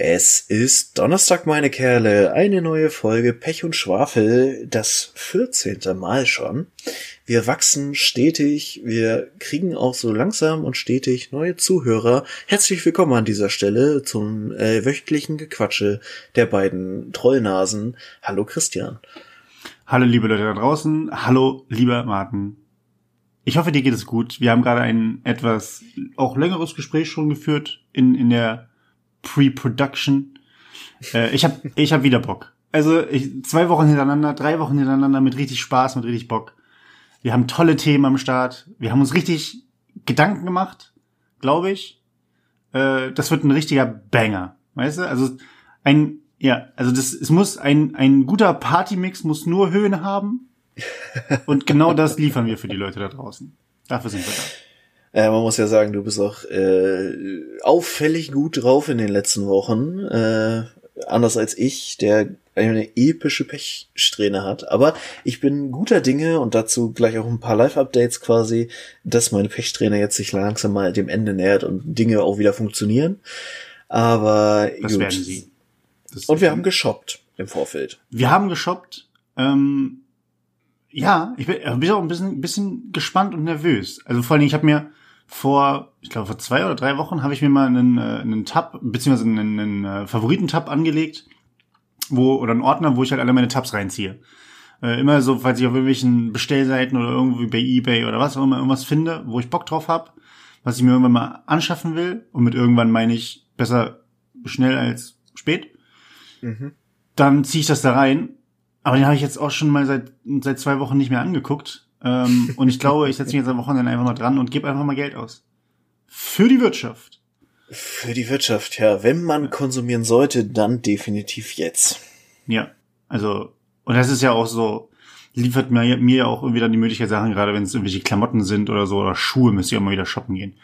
Es ist Donnerstag, meine Kerle, eine neue Folge Pech und Schwafel, das 14. Mal schon. Wir wachsen stetig, wir kriegen auch so langsam und stetig neue Zuhörer. Herzlich willkommen an dieser Stelle zum äh, wöchentlichen Gequatsche der beiden Trollnasen. Hallo Christian. Hallo liebe Leute da draußen, hallo lieber Martin. Ich hoffe, dir geht es gut. Wir haben gerade ein etwas auch längeres Gespräch schon geführt in, in der Pre-Production. Äh, ich habe ich hab wieder Bock. Also ich, zwei Wochen hintereinander, drei Wochen hintereinander mit richtig Spaß, mit richtig Bock. Wir haben tolle Themen am Start. Wir haben uns richtig Gedanken gemacht, glaube ich. Äh, das wird ein richtiger Banger, weißt du? Also ein ja, also das es muss ein ein guter Partymix muss nur Höhen haben. Und genau das liefern wir für die Leute da draußen. Dafür sind wir da. Äh, man muss ja sagen, du bist auch äh, auffällig gut drauf in den letzten Wochen. Äh, anders als ich, der eine epische Pechsträhne hat. Aber ich bin guter Dinge und dazu gleich auch ein paar Live-Updates quasi, dass meine Pechsträne jetzt sich langsam mal dem Ende nähert und Dinge auch wieder funktionieren. Aber das gut. werden sie. Das und wir haben geshoppt im Vorfeld. Wir haben geshoppt. Ähm, ja, ich bin, bin auch ein bisschen, bisschen gespannt und nervös. Also vor allen Dingen, ich habe mir vor, ich glaube vor zwei oder drei Wochen habe ich mir mal einen, äh, einen Tab, beziehungsweise einen, einen äh, Favoriten-Tab angelegt, wo, oder einen Ordner, wo ich halt alle meine Tabs reinziehe. Äh, immer so, falls ich auf irgendwelchen Bestellseiten oder irgendwie bei Ebay oder was auch immer irgendwas finde, wo ich Bock drauf habe, was ich mir irgendwann mal anschaffen will, und mit irgendwann meine ich besser schnell als spät, mhm. dann ziehe ich das da rein. Aber den habe ich jetzt auch schon mal seit, seit zwei Wochen nicht mehr angeguckt ähm, und ich glaube, ich setze mich jetzt am Wochenende einfach mal dran und gebe einfach mal Geld aus. Für die Wirtschaft. Für die Wirtschaft, ja. Wenn man konsumieren sollte, dann definitiv jetzt. Ja, also, und das ist ja auch so, liefert mir, mir ja auch irgendwie dann die Möglichkeit, Sachen, gerade wenn es irgendwelche Klamotten sind oder so, oder Schuhe, müsst ihr mal wieder shoppen gehen.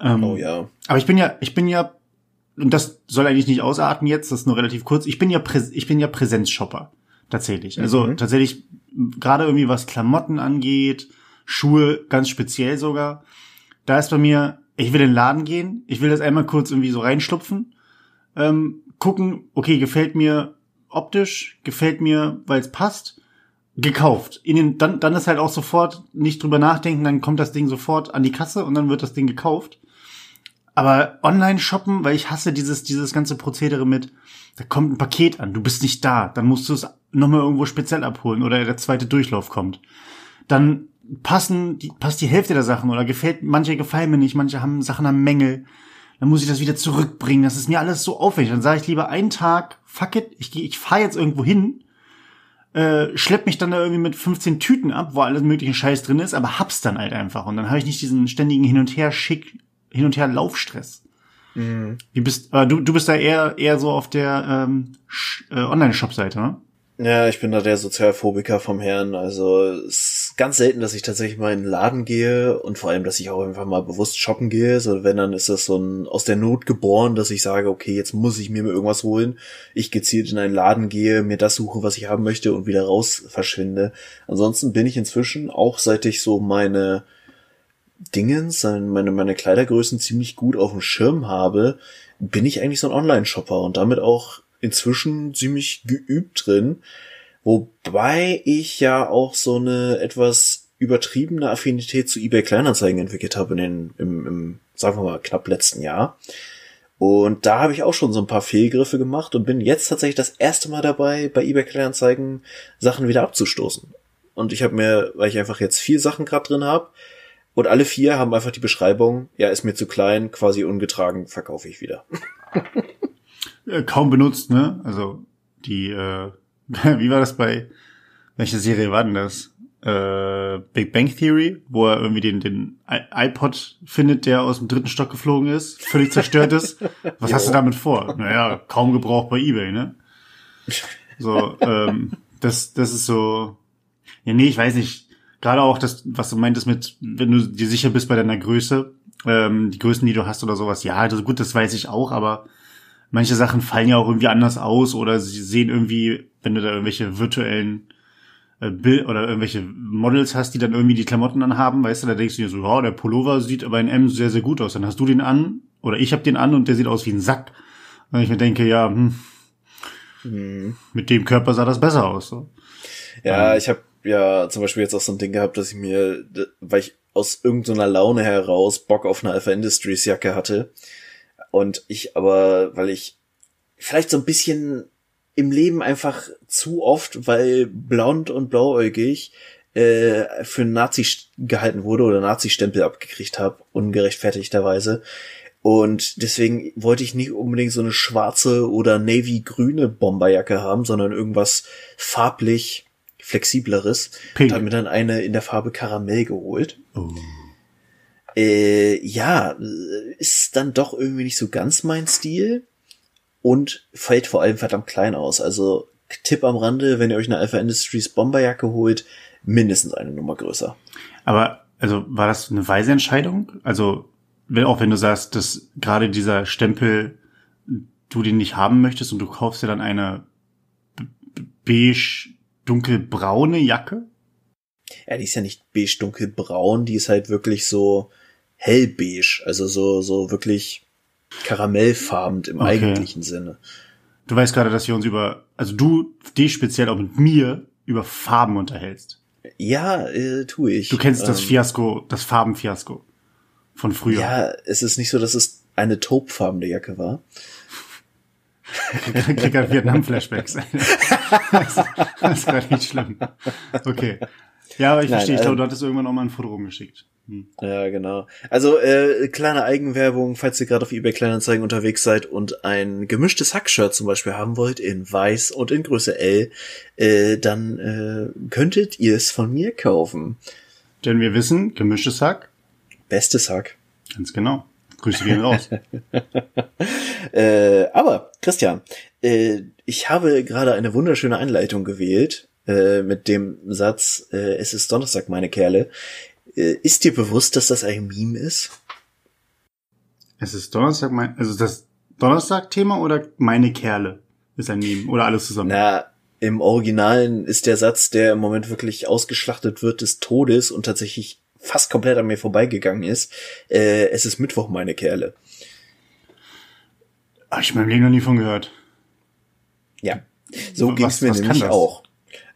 Ähm, oh ja. Aber ich bin ja, ich bin ja, und das soll eigentlich nicht ausarten jetzt, das ist nur relativ kurz, ich bin ja, Prä ich bin ja Präsenzshopper. Tatsächlich. Also mhm. tatsächlich gerade irgendwie was Klamotten angeht, Schuhe ganz speziell sogar, da ist bei mir, ich will in den Laden gehen, ich will das einmal kurz irgendwie so reinstupfen, ähm, gucken, okay, gefällt mir optisch, gefällt mir, weil es passt, gekauft. In den, dann, dann ist halt auch sofort nicht drüber nachdenken, dann kommt das Ding sofort an die Kasse und dann wird das Ding gekauft. Aber online shoppen, weil ich hasse dieses, dieses ganze Prozedere mit, da kommt ein Paket an, du bist nicht da, dann musst du es nochmal irgendwo speziell abholen oder der zweite Durchlauf kommt. Dann passen, die, passt die Hälfte der Sachen oder gefällt, manche gefallen mir nicht, manche haben Sachen am Mängel. Dann muss ich das wieder zurückbringen. Das ist mir alles so aufwendig. Dann sage ich lieber einen Tag, fuck it, ich, ich fahre jetzt irgendwo hin, äh, schlepp mich dann da irgendwie mit 15 Tüten ab, wo alles mögliche Scheiß drin ist, aber hab's dann halt einfach. Und dann habe ich nicht diesen ständigen Hin und Her Schick, Hin und Her Laufstress. Mhm. Wie bist, äh, du, du bist da eher, eher so auf der ähm, äh, Online-Shop-Seite, ne? Ja, ich bin da der Sozialphobiker vom Herrn. Also es ist ganz selten, dass ich tatsächlich mal in den Laden gehe und vor allem, dass ich auch einfach mal bewusst shoppen gehe. So wenn dann ist das so ein aus der Not geboren, dass ich sage, okay, jetzt muss ich mir irgendwas holen. Ich gezielt in einen Laden gehe, mir das suche, was ich haben möchte und wieder raus verschwinde. Ansonsten bin ich inzwischen auch seit ich so meine Dingens, meine meine Kleidergrößen ziemlich gut auf dem Schirm habe, bin ich eigentlich so ein Online-Shopper und damit auch inzwischen ziemlich geübt drin. Wobei ich ja auch so eine etwas übertriebene Affinität zu eBay Kleinanzeigen entwickelt habe in den, im, im, sagen wir mal, knapp letzten Jahr. Und da habe ich auch schon so ein paar Fehlgriffe gemacht und bin jetzt tatsächlich das erste Mal dabei, bei eBay Kleinanzeigen Sachen wieder abzustoßen. Und ich habe mir, weil ich einfach jetzt vier Sachen gerade drin habe, und alle vier haben einfach die Beschreibung, ja, ist mir zu klein, quasi ungetragen, verkaufe ich wieder. Äh, kaum benutzt, ne? Also die, äh, wie war das bei, welche Serie war denn das? Äh, Big Bang Theory, wo er irgendwie den, den iPod findet, der aus dem dritten Stock geflogen ist, völlig zerstört ist. Was hast du damit vor? Naja, kaum gebraucht bei Ebay, ne? So, ähm, das, das ist so, ja, nee, ich weiß nicht. Gerade auch das, was du meintest mit, wenn du dir sicher bist bei deiner Größe, ähm, die Größen, die du hast oder sowas, ja, also gut, das weiß ich auch, aber manche Sachen fallen ja auch irgendwie anders aus oder sie sehen irgendwie, wenn du da irgendwelche virtuellen äh, Bild oder irgendwelche Models hast, die dann irgendwie die Klamotten anhaben, weißt du, da denkst du dir so, ja, der Pullover sieht aber in M sehr, sehr gut aus. Dann hast du den an oder ich habe den an und der sieht aus wie ein Sack. Und ich mir denke, ja, hm, Hm. mit dem Körper sah das besser aus. So. Ja, Ähm. ich habe ja zum Beispiel jetzt auch so ein Ding gehabt, dass ich mir, weil ich aus irgendeiner Laune heraus Bock auf eine Alpha Industries Jacke hatte und ich aber, weil ich vielleicht so ein bisschen im Leben einfach zu oft, weil blond und blauäugig äh, für Nazi gehalten wurde oder Nazi-Stempel abgekriegt habe, ungerechtfertigterweise. Und deswegen wollte ich nicht unbedingt so eine schwarze oder navy-grüne Bomberjacke haben, sondern irgendwas farblich flexibleres. Pink. Und habe mir dann eine in der Farbe Karamell geholt. Oh. Äh, ja, ist dann doch irgendwie nicht so ganz mein Stil und fällt vor allem verdammt klein aus. Also Tipp am Rande, wenn ihr euch eine Alpha Industries Bomberjacke holt, mindestens eine Nummer größer. Aber, also, war das eine weise Entscheidung? Also, wenn, auch wenn du sagst, dass gerade dieser Stempel du den nicht haben möchtest und du kaufst dir dann eine beige, dunkelbraune Jacke? Ja, die ist ja nicht beige dunkelbraun, die ist halt wirklich so hellbeige, also so so wirklich karamellfarben im Okay. eigentlichen Sinne. Du weißt gerade, dass wir uns über, also du dich speziell auch mit mir über Farben unterhältst. Ja, äh, tue ich. Du kennst das Ähm, Fiasko, das Farbenfiasko von früher. Ja, es ist nicht so, dass es eine taubfarbene Jacke war. Ich krieg halt Vietnam-Flashbacks. das, gerade nicht schlimm. Okay. Ja, aber ich Nein, verstehe. Ich glaube, ähm, du hattest irgendwann auch mal ein Foto rumgeschickt. Hm. Ja, genau. Also äh, kleine Eigenwerbung, falls ihr gerade auf eBay Kleinanzeigen unterwegs seid und ein gemischtes Hackshirt zum Beispiel haben wollt in Weiß und in Größe L, äh, dann äh, könntet ihr es von mir kaufen. Denn wir wissen, gemischtes Hack, Bestes Hack. ganz genau. Grüße gehen raus. Äh, aber Christian, äh, ich habe gerade eine wunderschöne Einleitung gewählt äh, mit dem Satz: äh, Es ist Donnerstag, meine Kerle. Äh, ist dir bewusst, dass das ein Meme ist? es ist Donnerstag, mein, also das Donnerstag-Thema oder meine Kerle ist ein Meme oder alles zusammen? Na, im Originalen ist der Satz, der im Moment wirklich ausgeschlachtet wird des Todes und tatsächlich fast komplett an mir vorbeigegangen ist. Äh, es ist Mittwoch, meine Kerle. Hab ich in meinem Leben noch nie von gehört. Ja, so Was- ging's mir nämlich auch.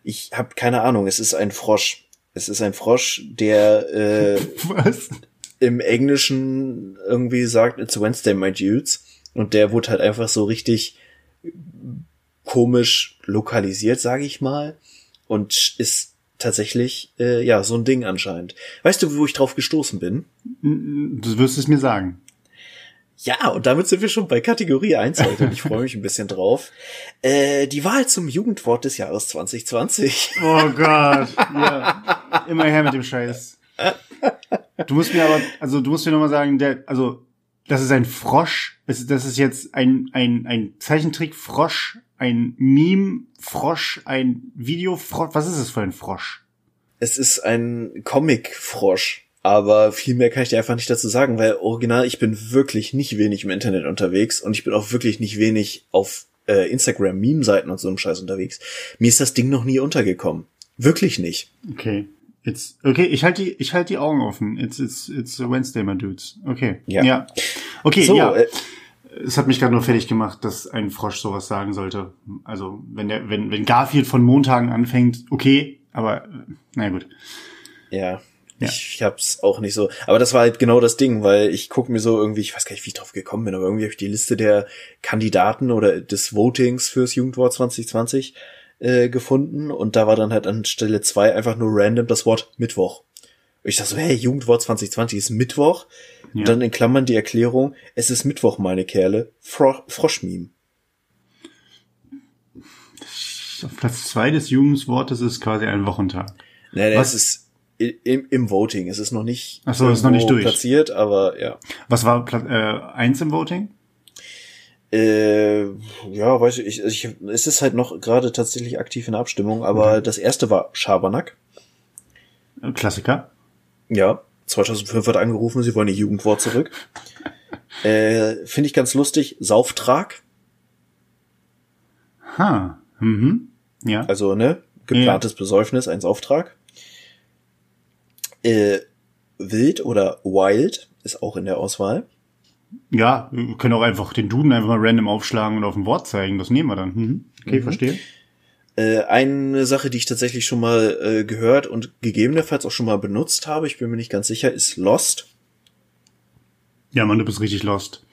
Ich habe keine Ahnung. Es ist ein Frosch. Es ist ein Frosch, der äh, Was? im Englischen irgendwie sagt, it's Wednesday, my dudes. Und der wurde halt einfach so richtig komisch lokalisiert, sage ich mal. Und ist tatsächlich, äh, ja, so ein Ding anscheinend. Weißt du, wo ich drauf gestoßen bin? Du wirst es mir sagen. Ja, und damit sind wir schon bei Kategorie 1 heute. Und ich freue mich ein bisschen drauf. Äh, die Wahl zum Jugendwort des Jahres 2020. Oh Gott. Ja. Immer her mit dem Scheiß. Du musst mir aber, also du musst mir nochmal sagen, der, also, das ist ein Frosch. Das ist, das ist jetzt ein, ein, ein Zeichentrick-Frosch, ein Meme-Frosch, ein Video-Frosch. Was ist es für ein Frosch? Es ist ein Comic-Frosch. Aber viel mehr kann ich dir einfach nicht dazu sagen, weil original, ich bin wirklich nicht wenig im Internet unterwegs und ich bin auch wirklich nicht wenig auf äh, Instagram Meme-Seiten und so einem Scheiß unterwegs. Mir ist das Ding noch nie untergekommen. Wirklich nicht. Okay. It's, okay, ich halte die, ich halte die Augen offen. It's, it's, it's a Wednesday, my dudes. Okay. Ja. ja. Okay, So, ja. äh, Es hat mich gerade nur fertig gemacht, dass ein Frosch sowas sagen sollte. Also, wenn der, wenn, wenn Garfield von Montagen anfängt, okay, aber, äh, na gut. ja. Ja. Ich hab's auch nicht so. Aber das war halt genau das Ding, weil ich guck mir so irgendwie, ich weiß gar nicht, wie ich drauf gekommen bin, aber irgendwie habe ich die Liste der Kandidaten oder des Votings fürs Jugendwort 2020 äh, gefunden und da war dann halt an Stelle zwei einfach nur random das Wort Mittwoch. Und ich dachte so, hey, Jugendwort 2020 ist Mittwoch. Ja. Und dann in Klammern die Erklärung, es ist Mittwoch, meine Kerle. Fro Froschmeme. Auf Platz zwei des Jugendwortes ist quasi ein Wochentag. Nee, nee, Was? es ist im, im Voting. Es ist noch nicht, Ach so, ist noch nicht durch. platziert, aber ja. Was war Platz äh, eins im Voting? Äh, ja, weiß ich, ich, ich, es ist halt noch gerade tatsächlich aktiv in der Abstimmung, aber das erste war Schabernack. Klassiker. Ja, 2005 hat angerufen, sie wollen ihr Jugendwort zurück. äh, Finde ich ganz lustig. Sauftrag, Ha. Mhm. Ja. also ne, geplantes Besäufnis, ein Sauftrag. Äh, Wild oder Wild ist auch in der Auswahl. Ja, wir können auch einfach den Duden einfach mal random aufschlagen und auf ein Wort zeigen. Das nehmen wir dann. Mhm. Okay, mhm. verstehe. Äh, eine Sache, die ich tatsächlich schon mal äh, gehört und gegebenenfalls auch schon mal benutzt habe, ich bin mir nicht ganz sicher, ist Lost. Ja, man, du bist richtig lost.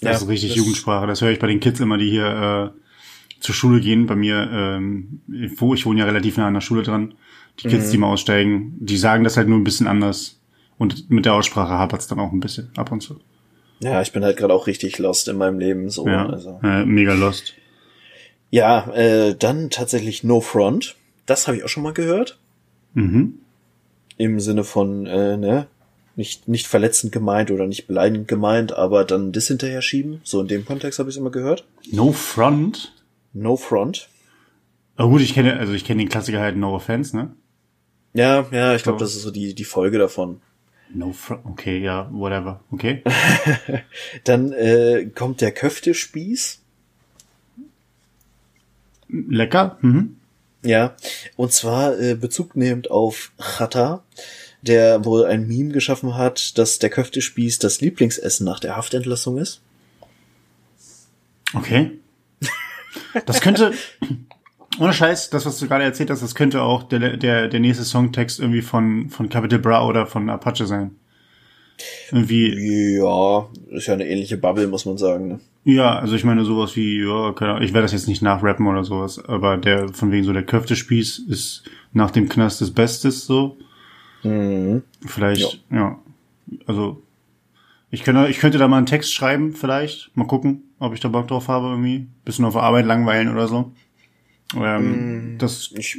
Das ja, ist richtig das Jugendsprache. Das höre ich bei den Kids immer, die hier äh, zur Schule gehen. Bei mir, ähm, wo ich wohne ja relativ nah an der Schule dran. Die Kids, mhm. die mal aussteigen, die sagen das halt nur ein bisschen anders. Und mit der Aussprache hapert's dann auch ein bisschen ab und zu. Ja, ich bin halt gerade auch richtig lost in meinem Leben. So, ja, also. äh, mega lost. Ja, äh, dann tatsächlich No Front. Das habe ich auch schon mal gehört. Mhm. Im Sinne von, äh, ne, nicht, nicht verletzend gemeint oder nicht beleidigend gemeint, aber dann das hinterher schieben. So in dem Kontext habe ich es immer gehört. No Front? No Front. Oh gut, ich kenne, also ich kenne den Klassiker halt No Offense, ne? Ja, ja, ich glaube, so. das ist so die, die Folge davon. No Front, okay, ja, whatever, okay. dann äh, kommt der Köftespieß. Lecker. Mhm. Ja, und zwar äh, Bezug nehmend auf Chata, der wohl ein Meme geschaffen hat, dass der Köftespieß das Lieblingsessen nach der Haftentlassung ist. Okay. Das könnte, ohne Scheiß, das, was du gerade erzählt hast, das könnte auch der, der, der nächste Songtext irgendwie von, von Capital Bra oder von Apache sein. Irgendwie. Ja, ist ja eine ähnliche Bubble, muss man sagen. Ne? Ja, also ich meine sowas wie, ja, keine Ahnung, ich werde das jetzt nicht nachrappen oder sowas, aber der, von wegen so der Köftespieß ist nach dem Knast des Bestes so. Mhm. Vielleicht, ja. ja. Also, ich könnte, ich könnte da mal einen Text schreiben, vielleicht. Mal gucken, ob ich da Bock drauf habe, irgendwie. Bisschen auf Arbeit langweilen oder so. Ähm, mhm. das, ich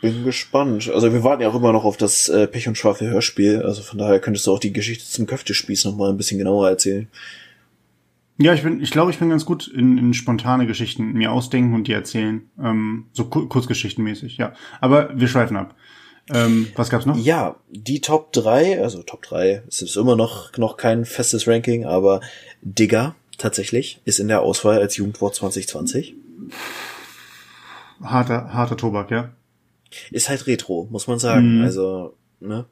bin gespannt. Also wir warten ja auch immer noch auf das äh, Pech und Schwafel Hörspiel. Also von daher könntest du auch die Geschichte zum Köftespieß noch mal ein bisschen genauer erzählen. Ja, ich bin, ich glaube, ich bin ganz gut in, in spontane Geschichten mir ausdenken und die erzählen. Ähm, so kur kurzgeschichtenmäßig, ja. Aber wir schweifen ab. Ähm, was gab's noch? Ja, die Top 3, also Top 3, es ist immer noch, noch kein festes Ranking, aber Digger tatsächlich ist in der Auswahl als Jugendwort 2020. Harter, harter Tobak, ja. Ist halt Retro, muss man sagen. Mhm. Also, ne?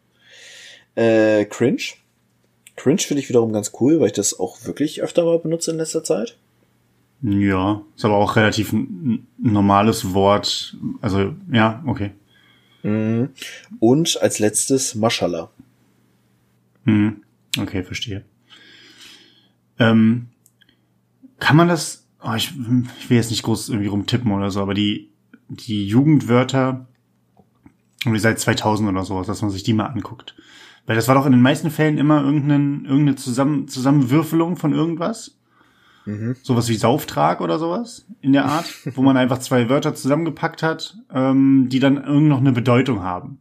Äh, Cringe Cringe finde ich wiederum ganz cool, weil ich das auch wirklich öfter mal benutze in letzter Zeit. Ja, ist aber auch relativ ein normales Wort. Also, ja, okay. Mhm. Und als letztes Maschallah. Mhm. Okay, verstehe. Ähm, kann man das, oh, ich, ich will jetzt nicht groß irgendwie rumtippen oder so, aber die, die Jugendwörter, irgendwie seit 2000 oder sowas, dass man sich die mal anguckt. Weil das war doch in den meisten Fällen immer irgendeine, irgendeine Zusammen Zusammenwürfelung von irgendwas. Mhm. Sowas wie Sauftrag oder sowas in der Art, wo man einfach zwei Wörter zusammengepackt hat, ähm, die dann irgend noch eine Bedeutung haben.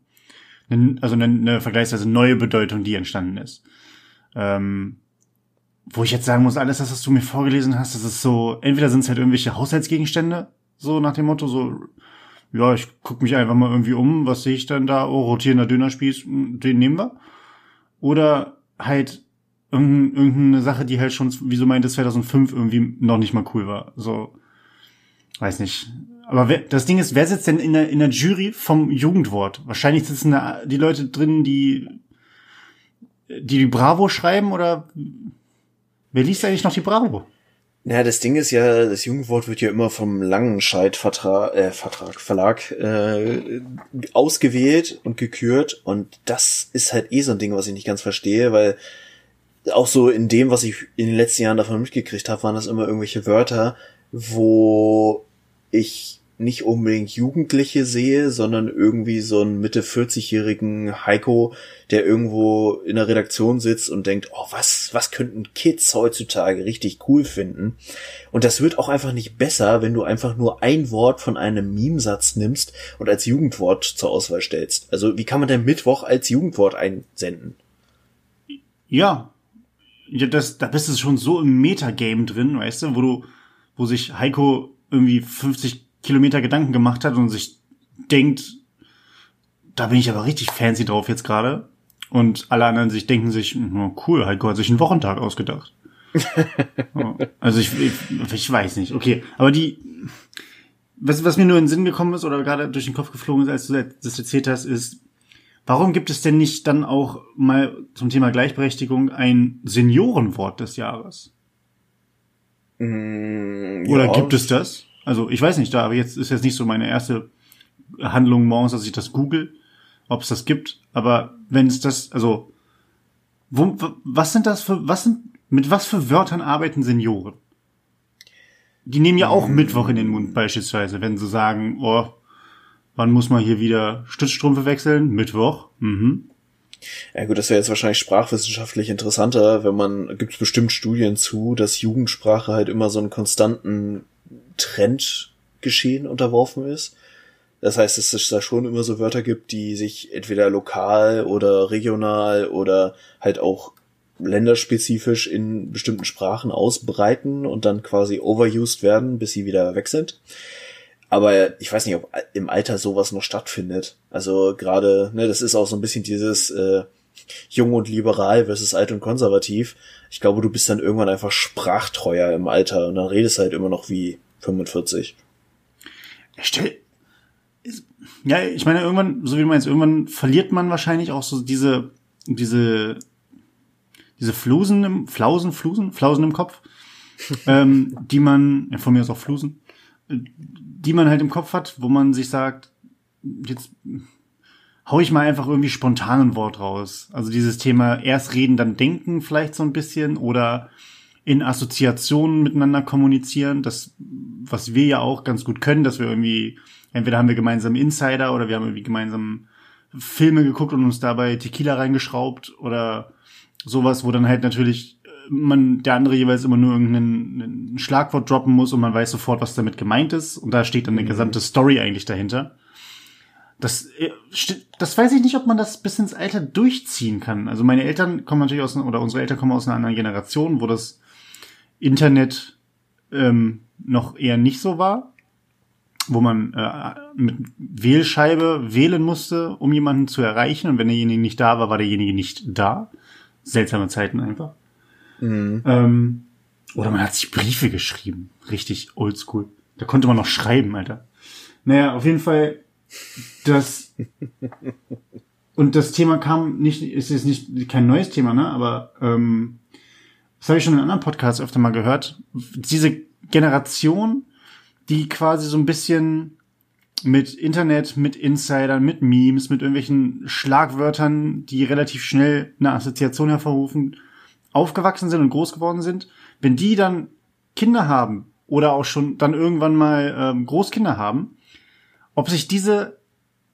Also eine, eine vergleichsweise neue Bedeutung, die entstanden ist. Ähm, wo ich jetzt sagen muss, alles das, was du mir vorgelesen hast, das ist so, entweder sind es halt irgendwelche Haushaltsgegenstände, so nach dem Motto, so ja, ich guck mich einfach mal irgendwie um, was sehe ich dann da? Oh, rotierender Dönerspieß, hm, den nehmen wir. Oder halt irgendeine Sache, die halt schon, wie so meinte, 2005 irgendwie noch nicht mal cool war. So, weiß nicht. Aber wer, das Ding ist, wer sitzt denn in der, in der Jury vom Jugendwort? Wahrscheinlich sitzen da die Leute drin, die die, die Bravo schreiben oder wer liest eigentlich noch die Bravo? Ja, das Ding ist ja, das Jugendwort wird ja immer vom Langenscheid-Vertrag, äh, Vertrag, Verlag äh, ausgewählt und gekürt. Und das ist halt eh so ein Ding, was ich nicht ganz verstehe, weil auch so in dem, was ich in den letzten Jahren davon mitgekriegt habe, waren das immer irgendwelche Wörter, wo ich nicht unbedingt Jugendliche sehe, sondern irgendwie so einen Mitte 40-jährigen Heiko, der irgendwo in der Redaktion sitzt und denkt, oh, was, was könnten Kids heutzutage richtig cool finden? Und das wird auch einfach nicht besser, wenn du einfach nur ein Wort von einem Memesatz nimmst und als Jugendwort zur Auswahl stellst. Also, wie kann man denn Mittwoch als Jugendwort einsenden? Ja. Ja, das, da bist du schon so im Metagame drin, weißt du, wo du, wo sich Heiko irgendwie 50 Kilometer Gedanken gemacht hat und sich denkt, da bin ich aber richtig fancy drauf jetzt gerade. Und alle anderen sich denken sich, oh, cool, Heiko hat sich einen Wochentag ausgedacht. also ich, ich, ich weiß nicht, okay. Aber die, was, was mir nur in den Sinn gekommen ist oder gerade durch den Kopf geflogen ist, als du das erzählt hast, ist, warum gibt es denn nicht dann auch mal zum Thema Gleichberechtigung ein Seniorenwort des Jahres? Mm, Oder ja. gibt es das? Also ich weiß nicht, da aber jetzt ist jetzt nicht so meine erste Handlung morgens, dass ich das google, ob es das gibt. Aber wenn es das, also wo, was sind das für, was sind, mit was für Wörtern arbeiten Senioren? Die nehmen ja auch Mittwoch in den Mund beispielsweise, wenn sie sagen, oh, wann muss man hier wieder Stützstrümpfe wechseln? Mittwoch. Mhm. Ja gut, das wäre jetzt wahrscheinlich sprachwissenschaftlich interessanter, wenn man, gibt es bestimmt Studien zu, dass Jugendsprache halt immer so einen konstanten Trendgeschehen unterworfen ist. Das heißt, dass es da schon immer so Wörter gibt, die sich entweder lokal oder regional oder halt auch länderspezifisch in bestimmten Sprachen ausbreiten und dann quasi overused werden, bis sie wieder weg sind. Aber ich weiß nicht, ob im Alter sowas noch stattfindet. Also gerade, ne, das ist auch so ein bisschen dieses äh, jung und liberal versus alt und konservativ. Ich glaube, du bist dann irgendwann einfach sprachtreuer im Alter und dann redest halt immer noch wie 45. Stell, ja, ich meine, irgendwann, so wie du meinst, irgendwann verliert man wahrscheinlich auch so diese, diese, diese Flusen im, Flausen, Flusen, Flausen im Kopf, ähm, die man, ja, von mir aus auch Flusen, äh, die man halt im Kopf hat, wo man sich sagt, jetzt hau ich mal einfach irgendwie spontan ein Wort raus. Also dieses Thema erst reden, dann denken vielleicht so ein bisschen oder in Assoziationen miteinander kommunizieren, das, was wir ja auch ganz gut können, dass wir irgendwie, entweder haben wir gemeinsam Insider oder wir haben irgendwie gemeinsam Filme geguckt und uns dabei Tequila reingeschraubt oder sowas, wo dann halt natürlich äh, man der andere jeweils immer nur irgendein ein Schlagwort droppen muss und man weiß sofort, was damit gemeint ist und da steht dann eine gesamte Story eigentlich dahinter. Das, äh, das weiß ich nicht, ob man das bis ins Alter durchziehen kann. Also meine Eltern kommen natürlich aus, oder unsere Eltern kommen aus einer anderen Generation, wo das Internet ähm, noch eher nicht so war, wo man äh, mit Wählscheibe wählen musste, um jemanden zu erreichen. Und wenn derjenige nicht da war, war derjenige nicht da. Seltsame Zeiten einfach. Ähm, oder man hat sich Briefe geschrieben. Richtig oldschool. Da konnte man noch schreiben, Alter. Naja, auf jeden Fall, das und das Thema kam nicht, ist jetzt nicht kein neues Thema, ne? Aber ähm, das habe ich schon in anderen Podcasts öfter mal gehört. Diese Generation, die quasi so ein bisschen mit Internet, mit Insidern, mit Memes, mit irgendwelchen Schlagwörtern, die relativ schnell eine Assoziation hervorrufen, aufgewachsen sind und groß geworden sind, wenn die dann Kinder haben oder auch schon dann irgendwann mal ähm, Großkinder haben, ob sich diese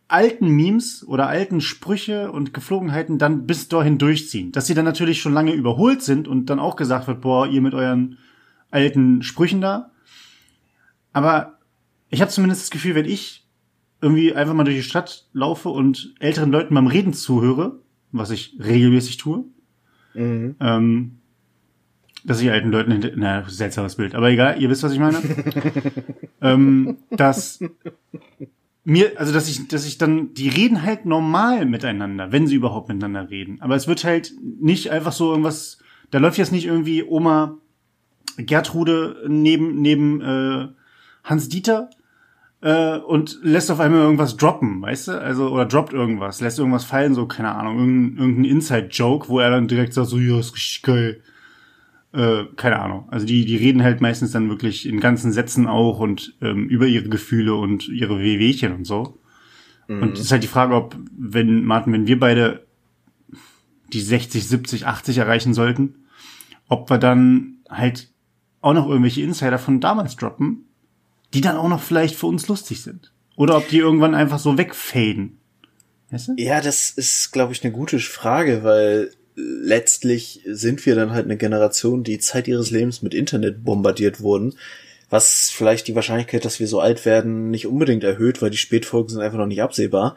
alten Memes oder alten Sprüche und Geflogenheiten dann bis dahin durchziehen. Dass sie dann natürlich schon lange überholt sind und dann auch gesagt wird, boah, ihr mit euren alten Sprüchen da. Aber ich habe zumindest das Gefühl, wenn ich irgendwie einfach mal durch die Stadt laufe und älteren Leuten beim Reden zuhöre, was ich regelmäßig tue, ähm, dass ich alten Leuten hinter, na, seltsames Bild, aber egal, ihr wisst, was ich meine. ähm, dass mir, also dass ich, dass ich dann, die reden halt normal miteinander, wenn sie überhaupt miteinander reden. Aber es wird halt nicht einfach so irgendwas, da läuft jetzt nicht irgendwie Oma Gertrude neben, neben äh, Hans Dieter äh, und lässt auf einmal irgendwas droppen, weißt du? Also, oder droppt irgendwas, lässt irgendwas fallen, so, keine Ahnung, irgendein, Inside-Joke, wo er dann direkt sagt, so, ja, ist richtig geil. Äh, keine Ahnung. Also die, die reden halt meistens dann wirklich in ganzen Sätzen auch und ähm, über ihre Gefühle und ihre Wehwehchen und so. Und es ist halt die Frage, ob, wenn, Martin, wenn wir beide die 60, 70, 80 erreichen sollten, ob wir dann halt auch noch irgendwelche Insider von damals droppen, die dann auch noch vielleicht für uns lustig sind. Oder ob die irgendwann einfach so wegfaden. Weißt du? Ja, das ist, glaube ich, eine gute Frage, weil letztlich sind wir dann halt eine Generation, die Zeit ihres Lebens mit Internet bombardiert wurden, was vielleicht die Wahrscheinlichkeit, dass wir so alt werden, nicht unbedingt erhöht, weil die Spätfolgen sind einfach noch nicht absehbar.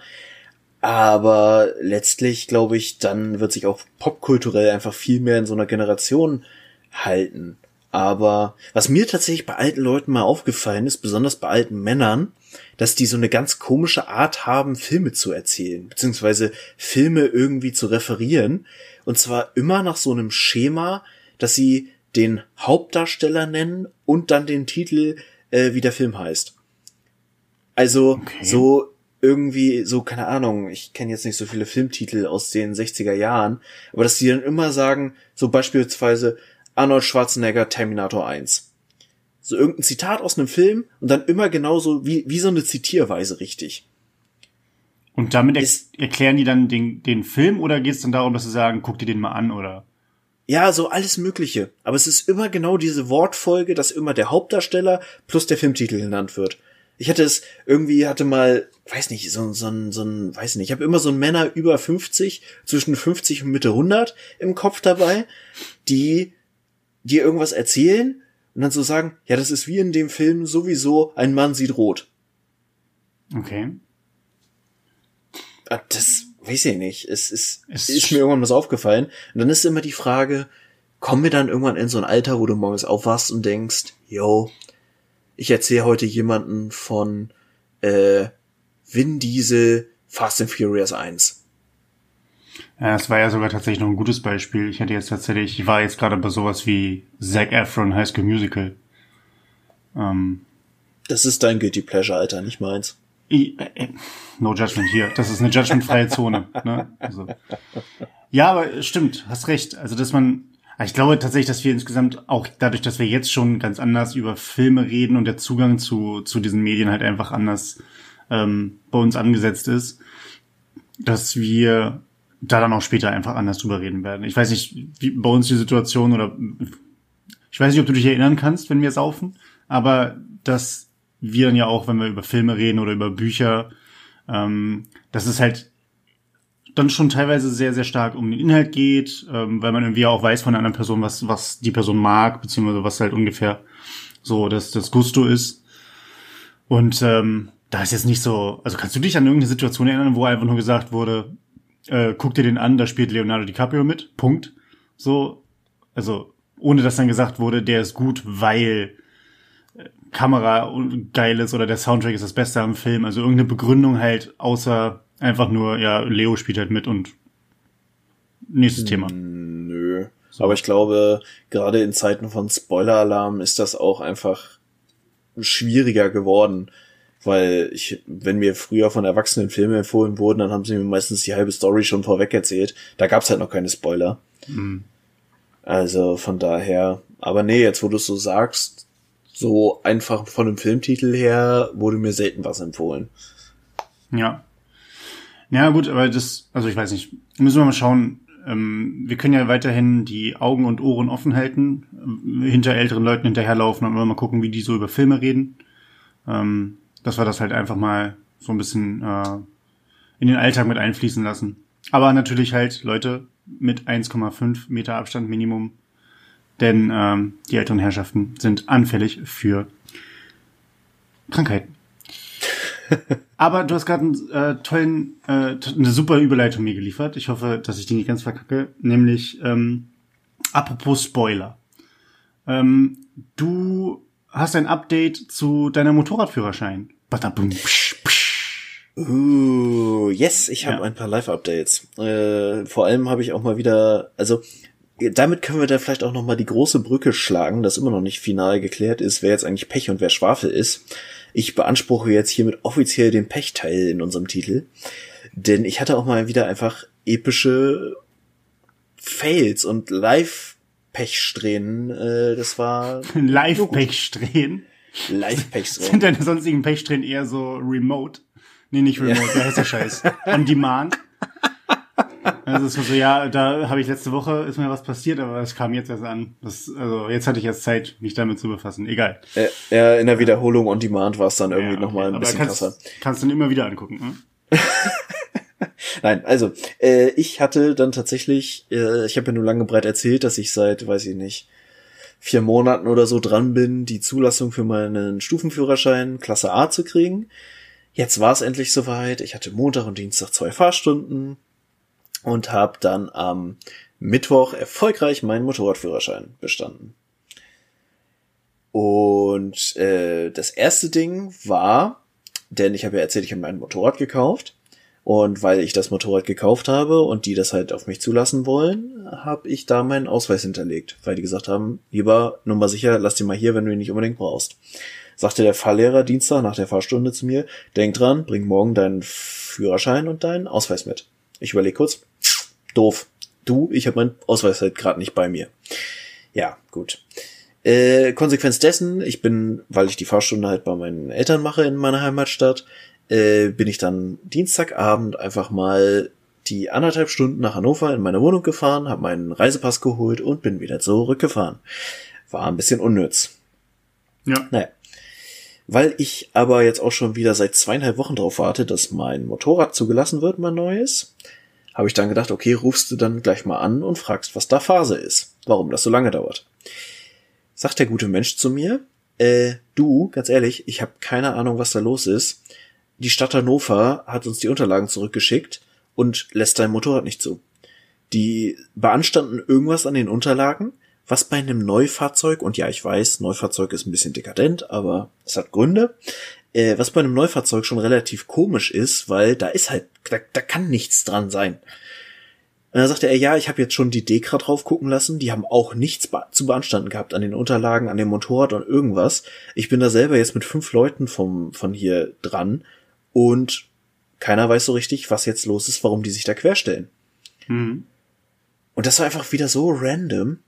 Aber letztlich, glaube ich, dann wird sich auch popkulturell einfach viel mehr in so einer Generation halten. Aber was mir tatsächlich bei alten Leuten mal aufgefallen ist, besonders bei alten Männern, dass die so eine ganz komische Art haben, Filme zu erzählen, beziehungsweise Filme irgendwie zu referieren. Und zwar immer nach so einem Schema, dass sie den Hauptdarsteller nennen und dann den Titel, äh, wie der Film heißt. Also Okay. so irgendwie so, keine Ahnung, ich kenne jetzt nicht so viele Filmtitel aus den 60er Jahren, aber dass die dann immer sagen, so beispielsweise Arnold Schwarzenegger Terminator 1. So irgendein Zitat aus einem Film und dann immer genauso wie, wie so eine Zitierweise richtig. Und damit er erklären die dann den, den Film oder geht es dann darum, dass sie sagen, guck dir den mal an oder? Ja, so alles Mögliche. Aber es ist immer genau diese Wortfolge, dass immer der Hauptdarsteller plus der Filmtitel genannt wird. Ich hatte es irgendwie, hatte mal, weiß nicht, so, so, so, ein, weiß nicht, ich habe immer so ein Männer über 50, zwischen 50 und Mitte 100 im Kopf dabei, die dir irgendwas erzählen und dann so sagen, ja, das ist wie in dem Film sowieso, ein Mann sieht rot. Okay. Das weiß ich nicht. Es ist, es ist mir irgendwann was aufgefallen. Und dann ist immer die Frage, kommen wir dann irgendwann in so ein Alter, wo du morgens aufwachst und denkst, yo, ich erzähle heute jemanden von äh, Vin Diesel Fast and Furious 1. Ja, es war ja sogar tatsächlich noch ein gutes Beispiel. Ich hatte jetzt tatsächlich, ich war jetzt gerade bei sowas wie Zac Efron High School Musical. Ähm, das ist dein Guilty Pleasure, Alter, nicht meins. I, äh, no judgment hier. Das ist eine judgmentfreie Zone. Ne? Also. Ja, aber stimmt, hast recht. Also, dass man, ich glaube tatsächlich, dass wir insgesamt auch dadurch, dass wir jetzt schon ganz anders über Filme reden und der Zugang zu, zu diesen Medien halt einfach anders ähm, bei uns angesetzt ist, dass wir da dann auch später einfach anders drüber reden werden. Ich weiß nicht, wie bei uns die Situation oder ich weiß nicht, ob du dich erinnern kannst, wenn wir saufen, aber dass wir dann ja auch, wenn wir über Filme reden oder über Bücher, ähm, dass es halt dann schon teilweise sehr, sehr stark um den Inhalt geht, ähm, weil man irgendwie auch weiß von einer anderen Person, was, was die Person mag, beziehungsweise was halt ungefähr so das, das Gusto ist. Und ähm, da ist jetzt nicht so, also kannst du dich an irgendeine Situation erinnern, wo einfach nur gesagt wurde, äh, guck dir den an, da spielt Leonardo DiCaprio mit, Punkt. So, also ohne dass dann gesagt wurde, der ist gut, weil Kamera geil ist oder der Soundtrack ist das Beste am Film. Also irgendeine Begründung halt, außer Einfach nur, ja, Leo spielt halt mit und nächstes Thema. Hm, nö. So. Aber ich glaube, gerade in Zeiten von Spoiler-Alarm ist das auch einfach schwieriger geworden. Weil ich, wenn mir früher von Erwachsenen Filme empfohlen wurden, dann haben sie mir meistens die halbe Story schon vorweg erzählt. Da gab's halt noch keine Spoiler. Mhm. Also von daher, aber nee, jetzt wo du es so sagst, so einfach von dem Filmtitel her wurde mir selten was empfohlen. Ja. Ja, gut, aber das, also ich weiß nicht, müssen wir mal schauen. Ähm, wir können ja weiterhin die Augen und Ohren offen halten, äh, hinter älteren Leuten hinterherlaufen und mal gucken, wie die so über Filme reden. Ähm, dass wir das halt einfach mal so ein bisschen äh, in den Alltag mit einfließen lassen. Aber natürlich halt Leute mit 1,5 Meter Abstand Minimum, denn ähm, die älteren Herrschaften sind anfällig für Krankheiten. Aber du hast gerade einen äh, tollen, äh, eine super Überleitung mir geliefert. Ich hoffe, dass ich die nicht ganz verkacke. Nämlich, ähm, apropos Spoiler. Ähm, du hast ein Update zu deiner Motorradführerschein. Badabum, psch, psch. Uh, yes, ich habe ja. ein paar Live-Updates. Äh, vor allem habe ich auch mal wieder, also damit können wir da vielleicht auch noch mal die große Brücke schlagen, dass immer noch nicht final geklärt ist, wer jetzt eigentlich Pech und wer Schwafel ist. Ich beanspruche jetzt hiermit offiziell den Pechteil in unserem Titel. Denn ich hatte auch mal wieder einfach epische Fails und Live-Pechsträhnen. Äh, das war. Live-Pechsträhnen? Live-Pechstränen. Sind deine sonstigen Pechstränen eher so remote? Nee, nicht remote, ja. wer heißt der Scheiß? On demand? Also es war so, ja, da habe ich letzte Woche, ist mir was passiert, aber es kam jetzt erst an. Das, also jetzt hatte ich erst Zeit, mich damit zu befassen. Egal. Äh, ja, in der Wiederholung on demand war es dann irgendwie ja, okay. nochmal ein aber bisschen kannst, krasser. Kannst du dann immer wieder angucken, ne? Nein, also äh, ich hatte dann tatsächlich, äh, ich habe ja nur lange breit erzählt, dass ich seit, weiß ich nicht, vier Monaten oder so dran bin, die Zulassung für meinen Stufenführerschein Klasse A zu kriegen. Jetzt war es endlich soweit. Ich hatte Montag und Dienstag zwei Fahrstunden und habe dann am Mittwoch erfolgreich meinen Motorradführerschein bestanden. Und äh, das erste Ding war, denn ich habe ja erzählt, ich habe mein Motorrad gekauft. Und weil ich das Motorrad gekauft habe und die das halt auf mich zulassen wollen, habe ich da meinen Ausweis hinterlegt, weil die gesagt haben, lieber nur mal sicher, lass den mal hier, wenn du ihn nicht unbedingt brauchst. sagte der Fahrlehrer Dienstag nach der Fahrstunde zu mir, denk dran, bring morgen deinen Führerschein und deinen Ausweis mit. Ich überlege kurz, doof. Du, ich habe meinen Ausweis halt gerade nicht bei mir. Ja, gut. Äh, Konsequenz dessen, ich bin, weil ich die Fahrstunde halt bei meinen Eltern mache in meiner Heimatstadt, äh, bin ich dann Dienstagabend einfach mal die anderthalb Stunden nach Hannover in meine Wohnung gefahren, habe meinen Reisepass geholt und bin wieder zurückgefahren. War ein bisschen unnütz. Ja. Naja. Weil ich aber jetzt auch schon wieder seit zweieinhalb Wochen drauf warte, dass mein Motorrad zugelassen wird, mein neues, habe ich dann gedacht, okay, rufst du dann gleich mal an und fragst, was da Phase ist, warum das so lange dauert. Sagt der gute Mensch zu mir, äh, du, ganz ehrlich, ich habe keine Ahnung, was da los ist. Die Stadt Hannover hat uns die Unterlagen zurückgeschickt und lässt dein Motorrad nicht zu. Die beanstanden irgendwas an den Unterlagen, was bei einem Neufahrzeug, und ja, ich weiß, Neufahrzeug ist ein bisschen dekadent, aber es hat Gründe, äh, was bei einem Neufahrzeug schon relativ komisch ist, weil da ist halt, da, da kann nichts dran sein. Und dann sagte er, ja, ich habe jetzt schon die Dekra drauf gucken lassen, die haben auch nichts be zu beanstanden gehabt an den Unterlagen, an dem Motorrad und irgendwas. Ich bin da selber jetzt mit fünf Leuten vom, von hier dran und keiner weiß so richtig, was jetzt los ist, warum die sich da querstellen. Mhm. Und das war einfach wieder so random.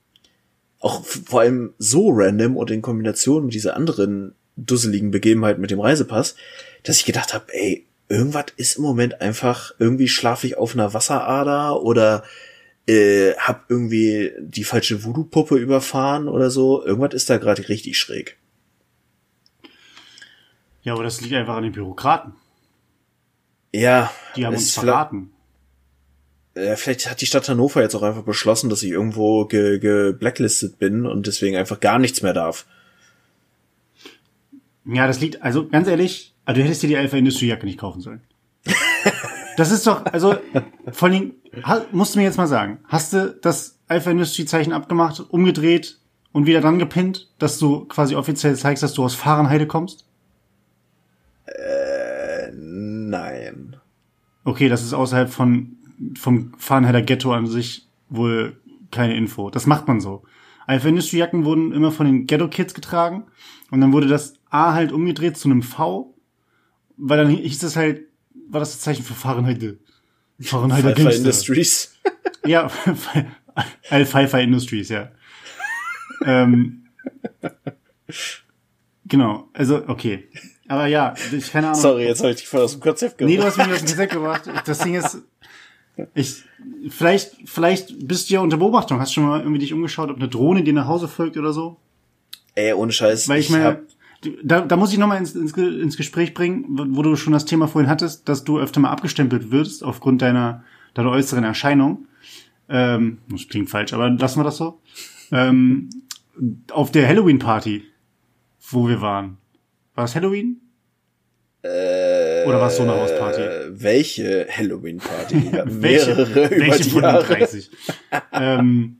Auch vor allem so random und in Kombination mit dieser anderen dusseligen Begebenheit mit dem Reisepass, dass ich gedacht habe, ey, irgendwas ist im Moment einfach, irgendwie schlafe ich auf einer Wasserader oder äh, hab irgendwie die falsche Voodoo-Puppe überfahren oder so. Irgendwas ist da gerade richtig schräg. Ja, aber das liegt einfach an den Bürokraten. Ja. Die haben uns verraten. Ja, vielleicht hat die Stadt Hannover jetzt auch einfach beschlossen, dass ich irgendwo ge, ge blacklisted bin und deswegen einfach gar nichts mehr darf. Ja, das liegt, also ganz ehrlich, also du hättest dir die Alpha Industry Jacke nicht kaufen sollen. das ist doch, also vor allem, musst du mir jetzt mal sagen, hast du das Alpha Industry Zeichen abgemacht, umgedreht und wieder dran gepinnt, dass du quasi offiziell zeigst, dass du aus Fahrenheide kommst? Äh, nein. Okay, das ist außerhalb von vom Fahrenheider Ghetto an sich wohl keine Info. Das macht man so. Alpha Industry Jacken wurden immer von den Ghetto Kids getragen und dann wurde das A halt umgedreht zu einem V, weil dann hieß das halt, war das das Zeichen für Fahrenheide. Fahrenheiter Alpha Industries. ja, Alpha Industries, ja. ähm, genau, also okay. Aber ja, ich keine Ahnung. Sorry, jetzt habe ich dich voll aus dem Konzept gebracht. Nee, du hast mich aus dem Konzept gebracht. Das Ding ist, ich, vielleicht, vielleicht bist du ja unter Beobachtung. Hast du schon mal irgendwie dich umgeschaut, ob eine Drohne dir nach Hause folgt oder so? Ey, ohne Scheiß. Weil ich, ich meine, da, da muss ich nochmal ins, ins, ins Gespräch bringen, wo du schon das Thema vorhin hattest, dass du öfter mal abgestempelt wirst aufgrund deiner, deiner äußeren Erscheinung. Ähm, das klingt falsch, aber lassen wir das so. Ähm, auf der Halloween-Party, wo wir waren. War es Halloween? Äh, Oder war es so eine Hausparty? Welche Halloween-Party? welche, welche von den 30? ähm,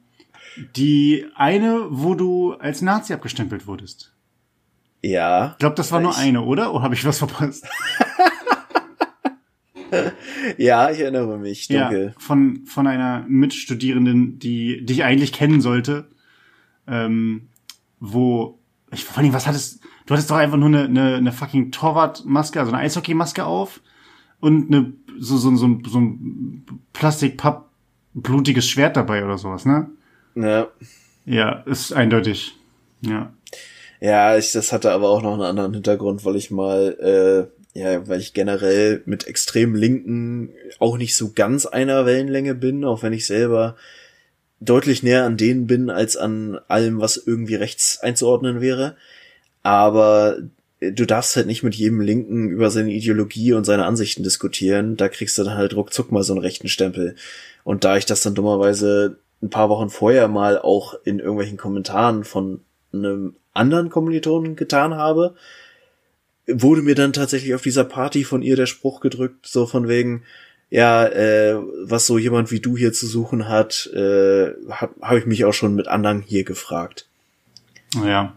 die eine, wo du als Nazi abgestempelt wurdest. Ja. Ich glaube, das war nur eine, oder? Oder habe ich was verpasst? ja, ich erinnere mich, dunkel. Ja, von, von einer Mitstudierenden, die dich eigentlich kennen sollte. Ähm, wo, ich, vor allem, was hattest, du hattest doch einfach nur eine, eine, eine fucking Torwartmaske, also eine Eishockeymaske auf und eine, so, so, so, so ein Plastikpapp blutiges Schwert dabei oder sowas, ne? Ja. Ja, ist eindeutig. Ja. Ja, ich, das hatte aber auch noch einen anderen Hintergrund, weil ich mal, äh, ja, weil ich generell mit extrem Linken auch nicht so ganz einer Wellenlänge bin, auch wenn ich selber deutlich näher an denen bin als an allem, was irgendwie rechts einzuordnen wäre. Aber du darfst halt nicht mit jedem Linken über seine Ideologie und seine Ansichten diskutieren. Da kriegst du dann halt ruckzuck mal so einen rechten Stempel. Und da ich das dann dummerweise ein paar Wochen vorher mal auch in irgendwelchen Kommentaren von einem anderen Kommilitonen getan habe, wurde mir dann tatsächlich auf dieser Party von ihr der Spruch gedrückt, so von wegen, ja, äh, was so jemand wie du hier zu suchen hat, äh, habe hab ich mich auch schon mit anderen hier gefragt. Ja.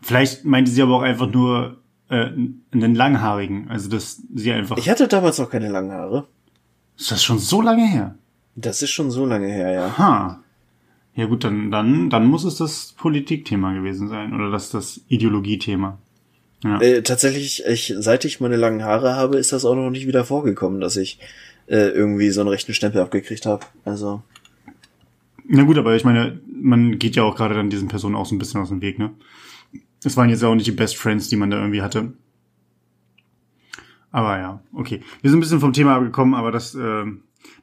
Vielleicht meinte sie aber auch einfach nur äh, einen langhaarigen, also dass sie einfach. Ich hatte damals noch keine langen Haare. Ist das schon so lange her? Das ist schon so lange her, ja. Ha. Ja gut, dann, dann, dann muss es das Politikthema gewesen sein oder das, das Ideologiethema. Ja. Äh, tatsächlich, ich, seit ich meine langen Haare habe, ist das auch noch nicht wieder vorgekommen, dass ich äh, irgendwie so einen rechten Stempel abgekriegt habe. Also. Na gut, aber ich meine, man geht ja auch gerade dann diesen Personen auch so ein bisschen aus dem Weg, ne? Es waren jetzt auch nicht die Best Friends, die man da irgendwie hatte. Aber ja, okay. Wir sind ein bisschen vom Thema abgekommen, aber das, äh,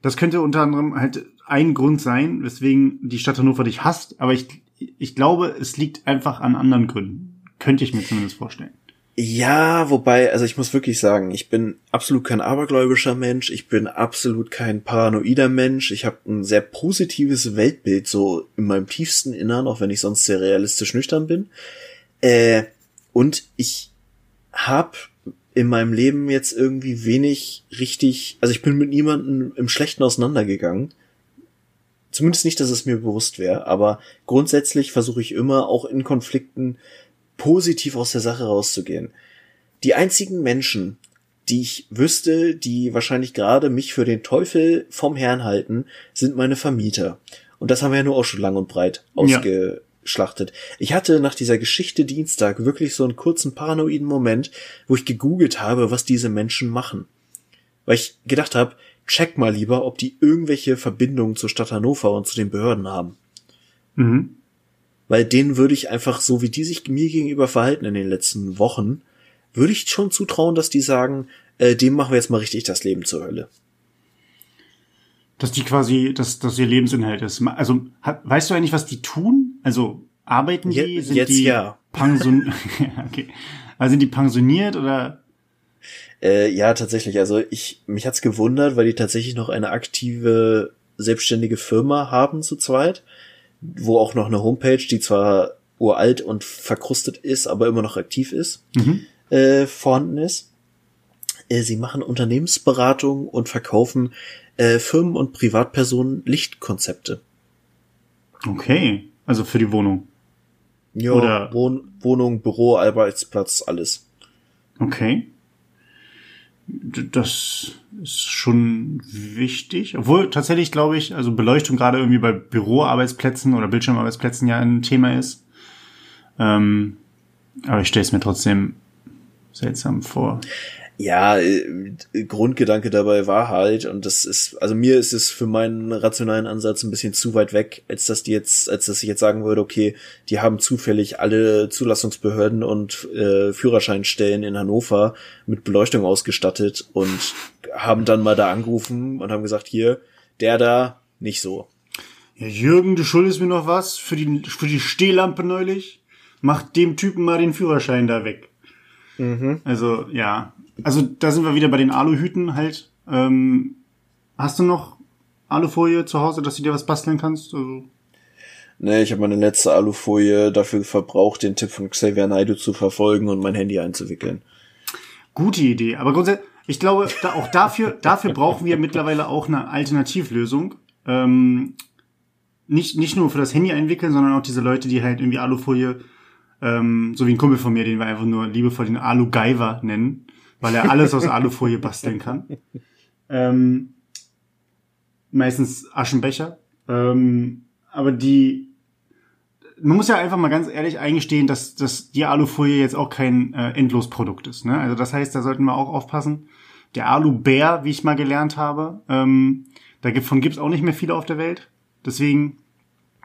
das könnte unter anderem halt ein Grund sein, weswegen die Stadt Hannover dich hasst. Aber ich, ich glaube, es liegt einfach an anderen Gründen. Könnte ich mir zumindest vorstellen. Ja, wobei, also ich muss wirklich sagen, ich bin absolut kein abergläubischer Mensch, ich bin absolut kein paranoider Mensch, ich habe ein sehr positives Weltbild so in meinem tiefsten Innern, auch wenn ich sonst sehr realistisch nüchtern bin. Äh, und ich habe in meinem Leben jetzt irgendwie wenig richtig, also ich bin mit niemandem im Schlechten auseinandergegangen. Zumindest nicht, dass es mir bewusst wäre, aber grundsätzlich versuche ich immer auch in Konflikten positiv aus der Sache rauszugehen. Die einzigen Menschen, die ich wüsste, die wahrscheinlich gerade mich für den Teufel vom Herrn halten, sind meine Vermieter. Und das haben wir ja nur auch schon lang und breit ausge schlachtet. Ich hatte nach dieser Geschichte Dienstag wirklich so einen kurzen paranoiden Moment, wo ich gegoogelt habe, was diese Menschen machen. Weil ich gedacht habe, check mal lieber, ob die irgendwelche Verbindungen zur Stadt Hannover und zu den Behörden haben. Mhm. Weil denen würde ich einfach, so wie die sich mir gegenüber verhalten in den letzten Wochen, würde ich schon zutrauen, dass die sagen, äh, dem machen wir jetzt mal richtig das Leben zur Hölle dass die quasi, dass das ihr Lebensinhalt ist. Also weißt du eigentlich, was die tun? Also arbeiten die? Je, sind jetzt die ja. Pension okay. Also sind die pensioniert oder? Äh, ja, tatsächlich. Also ich mich hat's gewundert, weil die tatsächlich noch eine aktive selbstständige Firma haben zu zweit, wo auch noch eine Homepage, die zwar uralt und verkrustet ist, aber immer noch aktiv ist, mhm. äh, vorhanden ist. Äh, sie machen Unternehmensberatung und verkaufen äh, Firmen und Privatpersonen Lichtkonzepte. Okay, also für die Wohnung. Ja, Oder Wohn Wohnung, Büro, Arbeitsplatz, alles. Okay. Das ist schon wichtig. Obwohl tatsächlich glaube ich, also Beleuchtung gerade irgendwie bei Büroarbeitsplätzen oder Bildschirmarbeitsplätzen ja ein Thema ist. Ähm, aber ich stelle es mir trotzdem seltsam vor ja, äh, Grundgedanke dabei war halt, und das ist, also mir ist es für meinen rationalen Ansatz ein bisschen zu weit weg, als dass die jetzt, als dass ich jetzt sagen würde, okay, die haben zufällig alle Zulassungsbehörden und äh, Führerscheinstellen in Hannover mit Beleuchtung ausgestattet und haben dann mal da angerufen und haben gesagt, hier, der da, nicht so. Ja, Jürgen, du schuldest mir noch was für die, für die Stehlampe neulich. Mach dem Typen mal den Führerschein da weg. Mhm. Also, ja, also da sind wir wieder bei den Aluhüten halt. Ähm, hast du noch Alufolie zu Hause, dass du dir was basteln kannst? Also Nee, ich habe meine letzte Alufolie dafür verbraucht, den Tipp von Xavier Naidoo zu verfolgen und mein Handy einzuwickeln. Gute Idee, aber grundsätzlich, ich glaube, da, auch dafür, dafür brauchen wir mittlerweile auch eine Alternativlösung. Ähm, nicht, nicht nur für das Handy einwickeln, sondern auch diese Leute, die halt irgendwie Alufolie, ähm, so wie ein Kumpel von mir, den wir einfach nur liebevoll den Alu-Gaiver nennen, weil er alles aus Alufolie basteln kann. Ähm, meistens Aschenbecher. Ähm, aber die, man muss ja einfach mal ganz ehrlich eingestehen, dass, dass die Alufolie jetzt auch kein äh, Endlosprodukt ist. Ne? Also das heißt, da sollten wir auch aufpassen. Der Alubär, wie ich mal gelernt habe, ähm, davon gibt es auch nicht mehr viele auf der Welt. Deswegen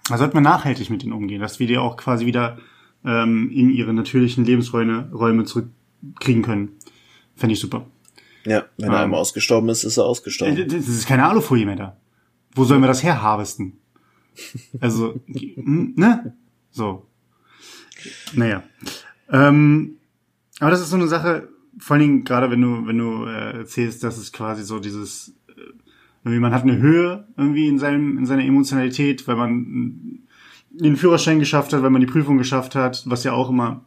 da sollten wir nachhaltig mit denen umgehen, dass wir die auch quasi wieder ähm, in ihre natürlichen Lebensräume Räume zurückkriegen können. Fände ich super. Ja, wenn er ähm, einmal ausgestorben ist, ist er ausgestorben. Äh, das ist keine Alufolie mehr da. Wo sollen wir das herharvesten? Also, hm, ne? So. Naja. Ähm, aber das ist so eine Sache, vor allen Dingen gerade wenn du, wenn du äh, erzählst, dass es quasi so dieses, äh, irgendwie man hat eine Höhe irgendwie in seinem, in seiner Emotionalität, weil man den Führerschein geschafft hat, weil man die Prüfung geschafft hat, was ja auch immer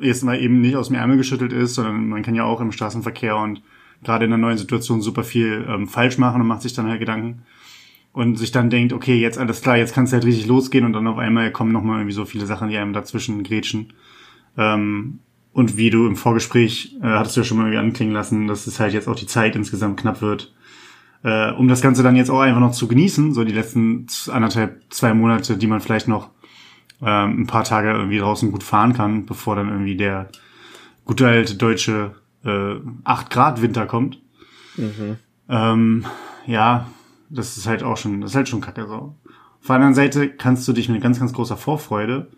jetzt mal eben nicht aus dem Ärmel geschüttelt ist, sondern man kann ja auch im Straßenverkehr und gerade in einer neuen Situation super viel ähm, falsch machen und macht sich dann halt Gedanken und sich dann denkt, okay, jetzt alles klar, jetzt kann es halt richtig losgehen und dann auf einmal kommen nochmal irgendwie so viele Sachen, die einem dazwischen grätschen. Ähm, und wie du im Vorgespräch äh, hattest du ja schon mal irgendwie anklingen lassen, dass es halt jetzt auch die Zeit insgesamt knapp wird, äh, um das Ganze dann jetzt auch einfach noch zu genießen, so die letzten anderthalb, zwei Monate, die man vielleicht noch ähm, ein paar Tage irgendwie draußen gut fahren kann, bevor dann irgendwie der gute alte deutsche äh, 8 Grad Winter kommt. Mhm. Ähm, ja, das ist halt auch schon, das ist halt schon kacke so. Auf der anderen Seite kannst du dich mit ganz, ganz großer Vorfreude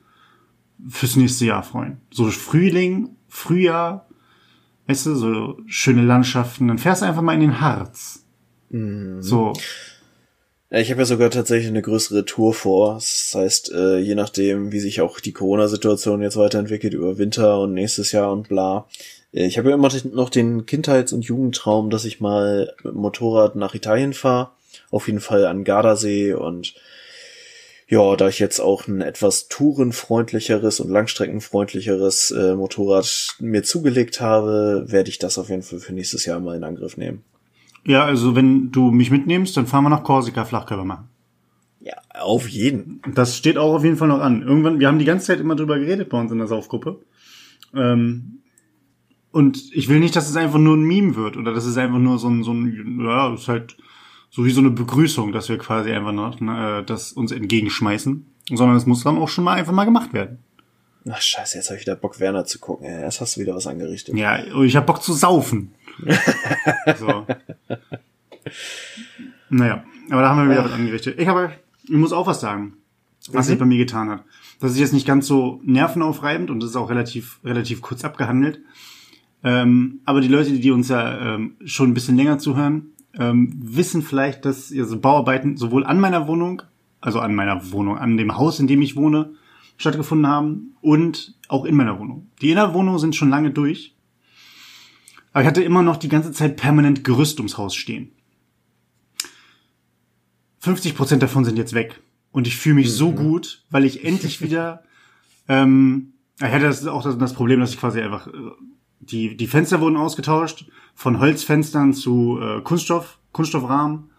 fürs nächste Jahr freuen. So Frühling, Frühjahr, weißt du, so schöne Landschaften, dann fährst du einfach mal in den Harz. Mhm. So. Ja, ich habe ja sogar tatsächlich eine größere Tour vor. Das heißt, äh, je nachdem, wie sich auch die Corona-Situation jetzt weiterentwickelt über Winter und nächstes Jahr und bla. Äh, ich habe ja immer noch den Kindheits- und Jugendtraum, dass ich mal mit dem Motorrad nach Italien fahre. Auf jeden Fall an Gardasee und ja, da ich jetzt auch ein etwas tourenfreundlicheres und langstreckenfreundlicheres äh, Motorrad mir zugelegt habe, werde ich das auf jeden Fall für nächstes Jahr mal in Angriff nehmen. Ja, also wenn du mich mitnimmst, dann fahren wir nach Korsika Flachkörper machen. Ja, auf jeden. Das steht auch auf jeden Fall noch an. Irgendwann, wir haben die ganze Zeit immer drüber geredet bei uns in der Saufgruppe. Ähm, und ich will nicht, dass es einfach nur ein Meme wird oder dass es einfach nur so ein, so ein, ja, ist halt so wie so eine Begrüßung, dass wir quasi einfach noch ne, äh, das uns entgegenschmeißen, sondern es muss dann auch schon mal einfach mal gemacht werden. Ach scheiße, jetzt habe ich wieder Bock, Werner zu gucken. Ey. Erst hast du wieder was angerichtet. Ja, ich habe Bock zu saufen. So. Naja, aber da haben wir wieder was angerichtet. Ich habe, ich muss auch was sagen, was mhm. sich bei mir getan hat. Das ist jetzt nicht ganz so nervenaufreibend und das ist auch relativ, relativ kurz abgehandelt. Ähm, aber die Leute, die uns ja ähm, schon ein bisschen länger zuhören, ähm, wissen vielleicht, dass ja so Bauarbeiten sowohl an meiner Wohnung, also an meiner Wohnung, an dem Haus, in dem ich wohne, stattgefunden haben und auch in meiner Wohnung. Die Innerwohnungen sind schon lange durch. Aber ich hatte immer noch die ganze Zeit permanent Gerüst ums Haus stehen. 50 Prozent davon sind jetzt weg. Und ich fühle mich mhm. so gut, weil ich endlich wieder, ähm, ich hatte das auch das, das Problem, dass ich quasi einfach, äh, die, die Fenster wurden ausgetauscht, von Holzfenstern zu äh, Kunststoff, Kunststoffrahmen.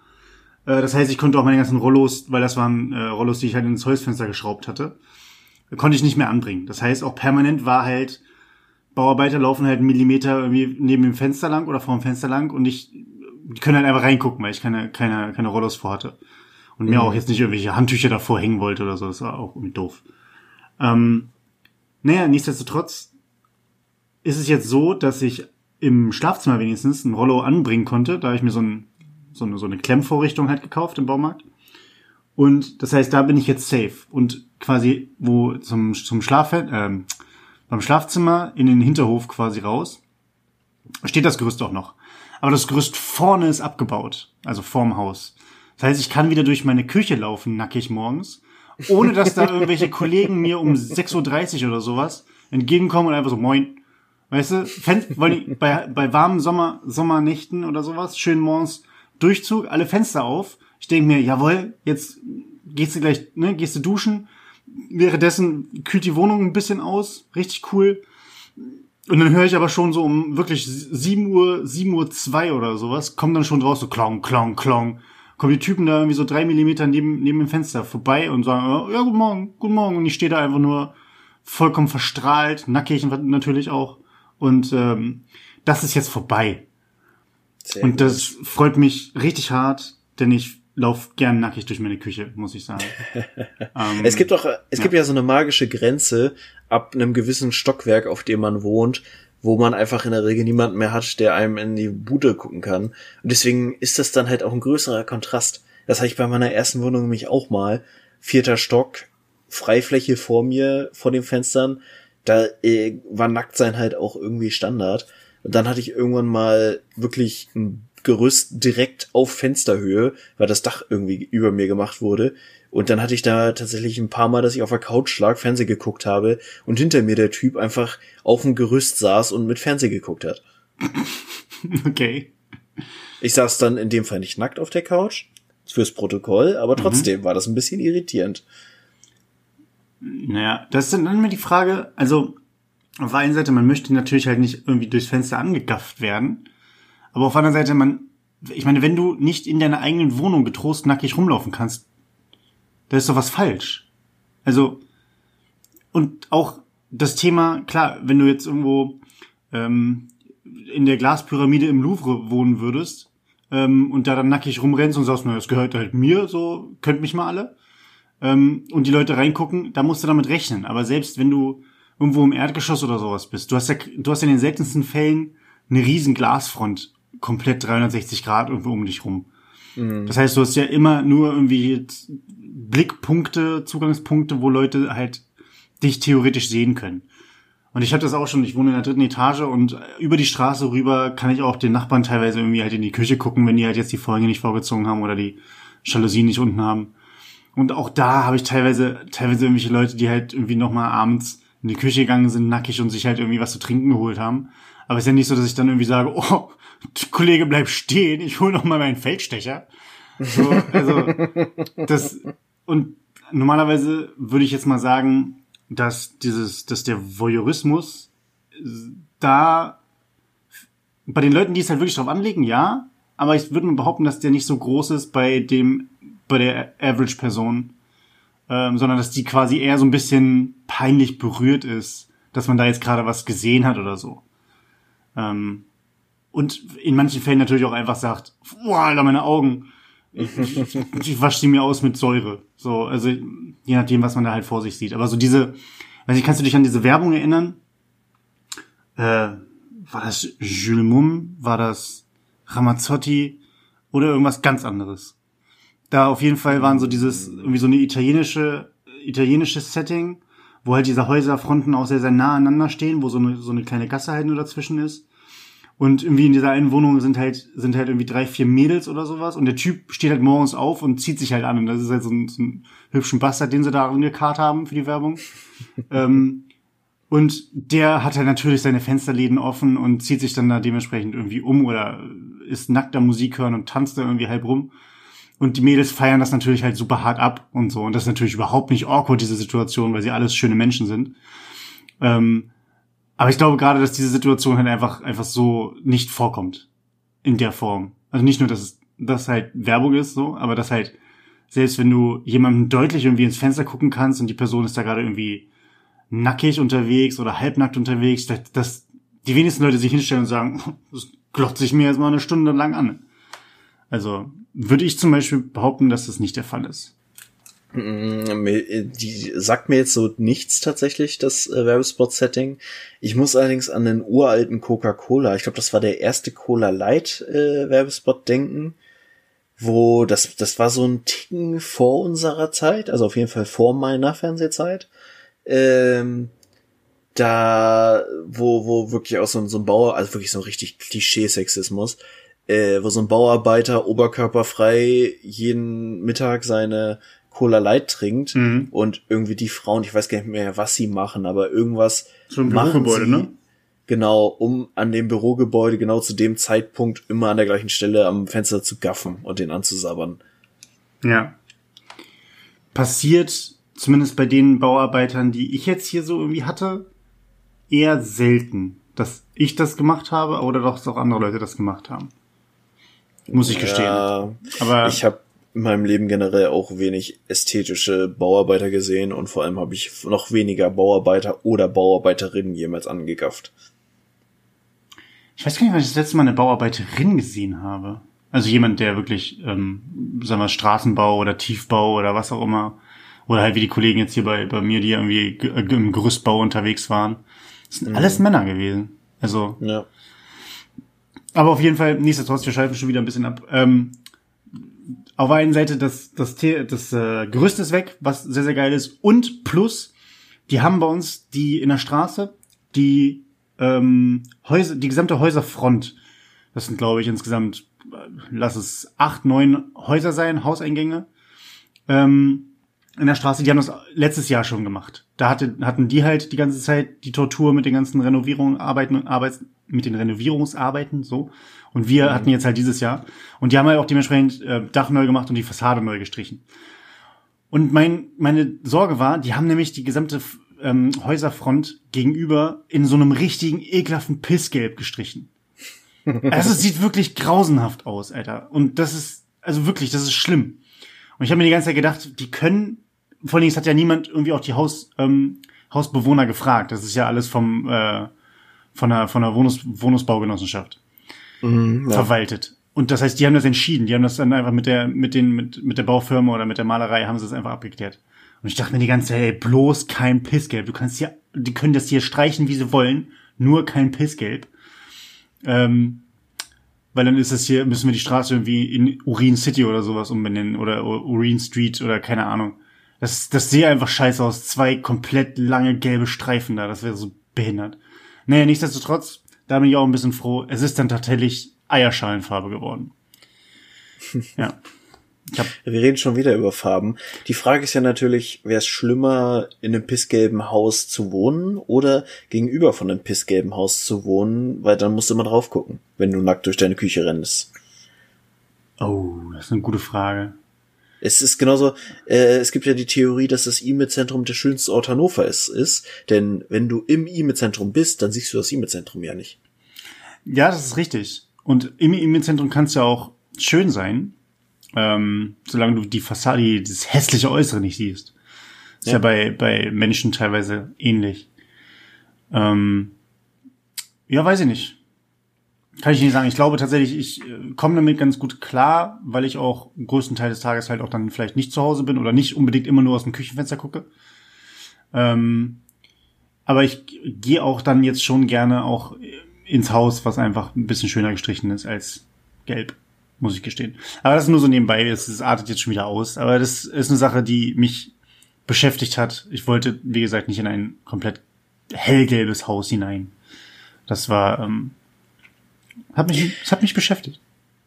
Äh, das heißt, ich konnte auch meine ganzen Rollos, weil das waren äh, Rollos, die ich halt ins Holzfenster geschraubt hatte, konnte ich nicht mehr anbringen. Das heißt, auch permanent war halt, Bauarbeiter laufen halt einen Millimeter irgendwie neben dem Fenster lang oder vor dem Fenster lang und ich, die können halt einfach reingucken, weil ich keine, keine, keine Rollos vorhatte. Und mir mhm. auch jetzt nicht irgendwelche Handtücher davor hängen wollte oder so. Das war auch irgendwie doof. Ähm, naja, nichtsdestotrotz ist es jetzt so, dass ich im Schlafzimmer wenigstens ein Rollo anbringen konnte. Da ich mir so, ein, so, eine, so eine Klemmvorrichtung halt gekauft im Baumarkt. Und das heißt, da bin ich jetzt safe. Und quasi, wo zum, zum Schlaf, äh, beim Schlafzimmer in den Hinterhof quasi raus, steht das Gerüst auch noch. Aber das Gerüst vorne ist abgebaut, also vorm Haus. Das heißt, ich kann wieder durch meine Küche laufen, nackig morgens, ohne dass da irgendwelche Kollegen mir um 6.30 Uhr oder sowas entgegenkommen und einfach so, moin. Weißt du, Fen weil bei, bei warmen Sommer, Sommernächten oder sowas, schön morgens Durchzug, alle Fenster auf. Ich denke mir, jawohl, jetzt gehst du gleich, ne, gehst du duschen. Währenddessen kühlt die Wohnung ein bisschen aus, richtig cool. Und dann höre ich aber schon so um wirklich 7 Uhr, 7 Uhr 2 oder sowas, kommen dann schon draus so klong, klong, klong. Kommen die Typen da irgendwie so drei Millimeter neben, neben dem Fenster vorbei und sagen, ja, guten Morgen, guten Morgen. Und ich stehe da einfach nur vollkommen verstrahlt, nackig natürlich auch. Und ähm, das ist jetzt vorbei. Sehr und das freut mich richtig hart, denn ich lauf gern nackig durch meine Küche, muss ich sagen. ähm, es gibt auch, es ja. gibt ja so eine magische Grenze ab einem gewissen Stockwerk, auf dem man wohnt, wo man einfach in der Regel niemanden mehr hat, der einem in die Bude gucken kann. Und deswegen ist das dann halt auch ein größerer Kontrast. Das hatte ich bei meiner ersten Wohnung nämlich auch mal. Vierter Stock, Freifläche vor mir, vor den Fenstern. Da äh, war Nacktsein halt auch irgendwie Standard. Und dann hatte ich irgendwann mal wirklich ein Gerüst direkt auf Fensterhöhe, weil das Dach irgendwie über mir gemacht wurde. Und dann hatte ich da tatsächlich ein paar Mal, dass ich auf der Couch lag, Fernseh geguckt habe und hinter mir der Typ einfach auf dem Gerüst saß und mit Fernseh geguckt hat. Okay. Ich saß dann in dem Fall nicht nackt auf der Couch, fürs Protokoll, aber mhm. trotzdem mhm. war das ein bisschen irritierend. Naja, das ist dann immer die Frage, also auf der einen Seite, man möchte natürlich halt nicht irgendwie durchs Fenster angegafft werden. Aber auf der anderen Seite, man, ich meine, wenn du nicht in deiner eigenen Wohnung getrost nackig rumlaufen kannst, da ist doch was falsch. Also, und auch das Thema, klar, wenn du jetzt irgendwo ähm, in der Glaspyramide im Louvre wohnen würdest ähm, und da dann nackig rumrennst und sagst, na, das gehört halt mir, so könnt mich mal alle, ähm, und die Leute reingucken, da musst du damit rechnen. Aber selbst wenn du irgendwo im Erdgeschoss oder sowas bist. Du hast ja, du hast in den seltensten Fällen eine riesen Glasfront komplett 360 Grad irgendwo um dich rum. Mhm. Das heißt, du hast ja immer nur irgendwie Blickpunkte, Zugangspunkte, wo Leute halt dich theoretisch sehen können. Und ich habe das auch schon, ich wohne in der dritten Etage und über die Straße rüber kann ich auch den Nachbarn teilweise irgendwie halt in die Küche gucken, wenn die halt jetzt die Vorhänge nicht vorgezogen haben oder die Jalousien nicht unten haben. Und auch da habe ich teilweise, teilweise irgendwelche Leute, die halt irgendwie nochmal abends in die Küche gegangen sind, nackig und sich halt irgendwie was zu trinken geholt haben. Aber es ist ja nicht so, dass ich dann irgendwie sage, oh, Kollege, bleib stehen, ich hole noch mal meinen Feldstecher. So, also, das, und normalerweise würde ich jetzt mal sagen, dass dieses, dass der Voyeurismus da bei den Leuten, die es halt wirklich drauf anlegen, ja, aber ich würde mal behaupten, dass der nicht so groß ist bei dem, bei der Average-Person, ähm, sondern dass die quasi eher so ein bisschen peinlich berührt ist, dass man da jetzt gerade was gesehen hat oder so. Ähm, und in manchen Fällen natürlich auch einfach sagt, boah, Alter, meine Augen. Ich, ich, ich wasche sie mir aus mit Säure. So, also je nachdem, was man da halt vor sich sieht. Aber so diese, weiß ich, kannst du dich an diese Werbung erinnern? Äh, war das Jules Mum? War das Ramazzotti? Oder irgendwas ganz anderes? Da auf jeden Fall waren so dieses, irgendwie so eine italienische, italienisches Setting, wo halt diese Häuserfronten auch sehr, sehr nah aneinander stehen, wo so eine, so eine kleine Gasse halt nur dazwischen ist. Und irgendwie in dieser einen Wohnung sind halt, sind halt irgendwie drei, vier Mädels oder sowas. Und der Typ steht halt morgens auf und zieht sich halt an. Und das ist halt so ein, so ein hübschen Bastard, den sie da angekarrt haben für die Werbung. ähm, und der hat halt natürlich seine Fensterläden offen und zieht sich dann da dementsprechend irgendwie um oder ist nackter Musik hören und tanzt da irgendwie halb rum. Und die Mädels feiern das natürlich halt super hart ab und so. Und das ist natürlich überhaupt nicht awkward, diese Situation, weil sie alles schöne Menschen sind. Ähm, aber ich glaube gerade, dass diese Situation halt einfach, einfach so nicht vorkommt. In der Form. Also nicht nur, dass es, dass halt Werbung ist, so, aber dass halt, selbst wenn du jemandem deutlich irgendwie ins Fenster gucken kannst und die Person ist da gerade irgendwie nackig unterwegs oder halbnackt unterwegs, dass, die wenigsten Leute sich hinstellen und sagen, das glotzt sich mir jetzt mal eine Stunde lang an. Also würde ich zum Beispiel behaupten, dass das nicht der Fall ist. Mm, die sagt mir jetzt so nichts tatsächlich, das äh, Werbespot-Setting. Ich muss allerdings an den uralten Coca-Cola, ich glaube, das war der erste Cola Light äh, Werbespot denken, wo das, das war so ein Ticken vor unserer Zeit, also auf jeden Fall vor meiner Fernsehzeit. Ähm, da, wo, wo wirklich auch so, so ein Bauer, also wirklich so ein richtig Klischee-Sexismus, äh, wo so ein Bauarbeiter oberkörperfrei jeden Mittag seine Cola Light trinkt mhm. und irgendwie die Frauen, ich weiß gar nicht mehr, was sie machen, aber irgendwas so ein machen sie, ne? Genau, um an dem Bürogebäude genau zu dem Zeitpunkt immer an der gleichen Stelle am Fenster zu gaffen und den anzusabbern. Ja. Passiert zumindest bei den Bauarbeitern, die ich jetzt hier so irgendwie hatte, eher selten, dass ich das gemacht habe oder doch dass auch andere Leute das gemacht haben. Muss ich gestehen. Ja, aber ich habe in meinem Leben generell auch wenig ästhetische Bauarbeiter gesehen und vor allem habe ich noch weniger Bauarbeiter oder Bauarbeiterinnen jemals angegafft. Ich weiß gar nicht, wann ich das letzte Mal eine Bauarbeiterin gesehen habe. Also jemand, der wirklich, ähm, sagen wir, Straßenbau oder Tiefbau oder was auch immer. Oder halt wie die Kollegen jetzt hier bei, bei mir, die irgendwie im Gerüstbau unterwegs waren. Das sind mhm. alles Männer gewesen. Also. Ja. Aber auf jeden Fall, nichtsdestotrotz, wir schalten schon wieder ein bisschen ab. Ähm, auf einen Seite das, das, das äh, Gerüst ist weg, was sehr, sehr geil ist. Und plus, die haben bei uns die in der Straße, die ähm, Häuser, die gesamte Häuserfront. Das sind, glaube ich, insgesamt, äh, lass es acht, neun Häuser sein, Hauseingänge. Ähm, in der Straße, die haben das letztes Jahr schon gemacht. Da hatte, hatten die halt die ganze Zeit die Tortur mit den ganzen Renovierungen, Arbeiten, Arbeits, mit den Renovierungsarbeiten, so. Und wir mhm. hatten jetzt halt dieses Jahr. Und die haben halt auch dementsprechend äh, Dach neu gemacht und die Fassade neu gestrichen. Und mein, meine Sorge war, die haben nämlich die gesamte ähm, Häuserfront gegenüber in so einem richtigen ekelhaften Pissgelb gestrichen. Also es sieht wirklich grausenhaft aus, Alter. Und das ist, also wirklich, das ist schlimm. Und ich habe mir die ganze Zeit gedacht, die können, vor allem, es hat ja niemand irgendwie auch die Haus, ähm, Hausbewohner gefragt. Das ist ja alles vom, äh, von der, von der Wohnungs Wohnungsbaugenossenschaft mhm, ja. verwaltet. Und das heißt, die haben das entschieden. Die haben das dann einfach mit der, mit den, mit, mit der Baufirma oder mit der Malerei haben sie das einfach abgeklärt. Und ich dachte mir die ganze Zeit, ey, bloß kein Pissgelb. Du kannst ja die können das hier streichen, wie sie wollen, nur kein Pissgelb. Ähm, weil dann ist es hier, müssen wir die Straße irgendwie in Urin City oder sowas umbenennen oder Urin Street oder keine Ahnung. Das, das sehe einfach scheiße aus. Zwei komplett lange gelbe Streifen da. Das wäre so behindert. Naja, nichtsdestotrotz, da bin ich auch ein bisschen froh. Es ist dann tatsächlich Eierschalenfarbe geworden. ja. Wir reden schon wieder über Farben. Die Frage ist ja natürlich, wäre es schlimmer, in einem pissgelben Haus zu wohnen oder gegenüber von einem pissgelben Haus zu wohnen, weil dann musst du immer drauf gucken, wenn du nackt durch deine Küche rennst. Oh, das ist eine gute Frage. Es ist genauso, äh, es gibt ja die Theorie, dass das E-Mail-Zentrum der schönste Ort Hannover ist, ist, denn wenn du im E-Mail-Zentrum bist, dann siehst du das E-Mail-Zentrum ja nicht. Ja, das ist richtig. Und im E-Mail-Zentrum kann es ja auch schön sein, ähm, solange du die Fassade, das hässliche Äußere nicht siehst. Ist ja, ja bei, bei Menschen teilweise ähnlich. Ähm, ja, weiß ich nicht. Kann ich nicht sagen. Ich glaube tatsächlich, ich äh, komme damit ganz gut klar, weil ich auch größten Teil des Tages halt auch dann vielleicht nicht zu Hause bin oder nicht unbedingt immer nur aus dem Küchenfenster gucke. Ähm, aber ich gehe auch dann jetzt schon gerne auch ins Haus, was einfach ein bisschen schöner gestrichen ist als gelb muss ich gestehen. Aber das ist nur so nebenbei, es artet jetzt schon wieder aus. Aber das ist eine Sache, die mich beschäftigt hat. Ich wollte, wie gesagt, nicht in ein komplett hellgelbes Haus hinein. Das war, ähm, hat mich, es hat mich beschäftigt.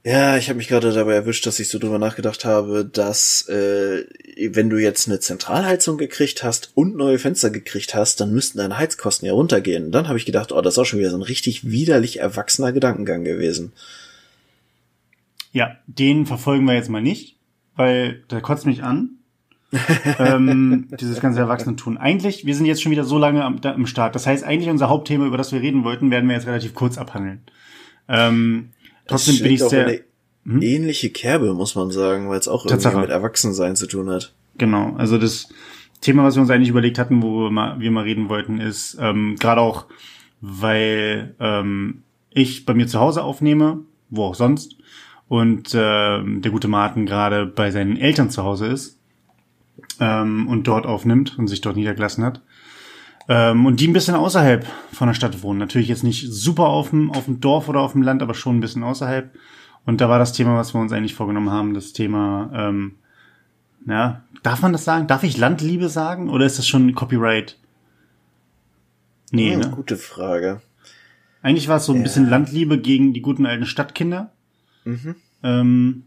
Ja, ich habe mich gerade dabei erwischt, dass ich so drüber nachgedacht habe, dass äh, wenn du jetzt eine Zentralheizung gekriegt hast und neue Fenster gekriegt hast, dann müssten deine Heizkosten ja runtergehen. Dann habe ich gedacht, oh, das ist auch schon wieder so ein richtig widerlich erwachsener Gedankengang gewesen. Ja, den verfolgen wir jetzt mal nicht, weil der kotzt mich an. ähm, dieses ganze Erwachsene tun. Eigentlich, wir sind jetzt schon wieder so lange am, da, am Start. Das heißt, eigentlich unser Hauptthema, über das wir reden wollten, werden wir jetzt relativ kurz abhandeln. Ähm, trotzdem bin ich sehr. Hm? Ähnliche Kerbe, muss man sagen, weil es auch irgendwie mit Erwachsensein zu tun hat. Genau, also das Thema, was wir uns eigentlich überlegt hatten, wo wir mal, wir mal reden wollten, ist ähm, gerade auch, weil ähm, ich bei mir zu Hause aufnehme, wo auch sonst, und äh, der gute Martin gerade bei seinen Eltern zu Hause ist ähm, und dort aufnimmt und sich dort niedergelassen hat. Ähm, und die ein bisschen außerhalb von der Stadt wohnen. Natürlich jetzt nicht super auf dem, auf dem Dorf oder auf dem Land, aber schon ein bisschen außerhalb. Und da war das Thema, was wir uns eigentlich vorgenommen haben, das Thema, ähm, ja, darf man das sagen? Darf ich Landliebe sagen? Oder ist das schon Copyright? Nee, hm, ne? Gute Frage. Eigentlich war es so ein ja. bisschen Landliebe gegen die guten alten Stadtkinder. Mhm. Ähm,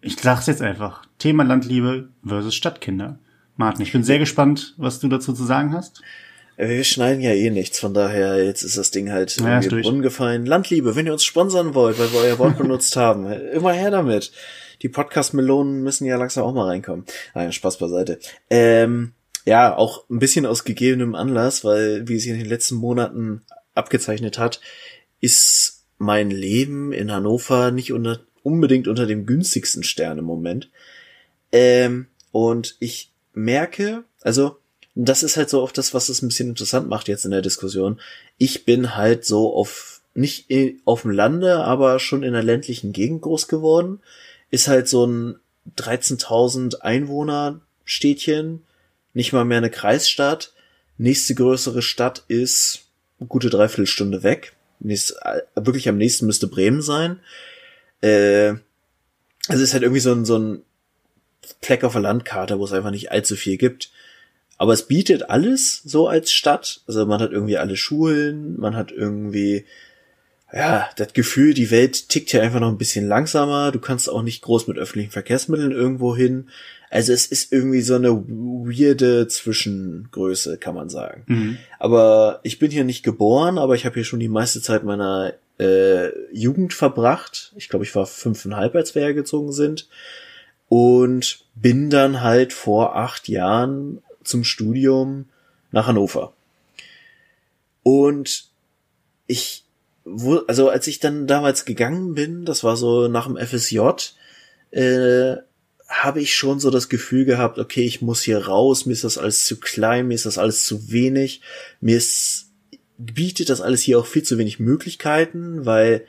ich sag's jetzt einfach. Thema Landliebe versus Stadtkinder. Martin, ich bin sehr gespannt, was du dazu zu sagen hast. Äh, wir schneiden ja eh nichts, von daher jetzt ist das Ding halt ja, irgendwie Brunnen gefallen. Landliebe, wenn ihr uns sponsern wollt, weil wir euer Wort benutzt haben, immer her damit. Die Podcast-Melonen müssen ja langsam auch mal reinkommen. Nein, Spaß beiseite. Ähm, ja, auch ein bisschen aus gegebenem Anlass, weil wie sich in den letzten Monaten abgezeichnet hat, ist mein Leben in Hannover nicht unter, unbedingt unter dem günstigsten Stern im Moment. Ähm, und ich merke, also, das ist halt so oft das, was es ein bisschen interessant macht jetzt in der Diskussion. Ich bin halt so auf, nicht auf dem Lande, aber schon in einer ländlichen Gegend groß geworden. Ist halt so ein 13.000 Einwohner Städtchen, nicht mal mehr eine Kreisstadt. Nächste größere Stadt ist gute Dreiviertelstunde weg nächst, äh, wirklich am nächsten müsste Bremen sein. Äh, also ist halt irgendwie so ein, so ein Fleck auf der Landkarte, wo es einfach nicht allzu viel gibt. Aber es bietet alles so als Stadt. Also man hat irgendwie alle Schulen, man hat irgendwie, ja, das Gefühl, die Welt tickt hier einfach noch ein bisschen langsamer. Du kannst auch nicht groß mit öffentlichen Verkehrsmitteln irgendwo hin. Also es ist irgendwie so eine weirde Zwischengröße, kann man sagen. Mhm. Aber ich bin hier nicht geboren, aber ich habe hier schon die meiste Zeit meiner äh, Jugend verbracht. Ich glaube, ich war fünfeinhalb, als wir hergezogen sind. Und bin dann halt vor acht Jahren zum Studium nach Hannover. Und ich, also als ich dann damals gegangen bin, das war so nach dem FSJ, äh, habe ich schon so das Gefühl gehabt, okay, ich muss hier raus, mir ist das alles zu klein, mir ist das alles zu wenig, mir ist, bietet das alles hier auch viel zu wenig Möglichkeiten, weil,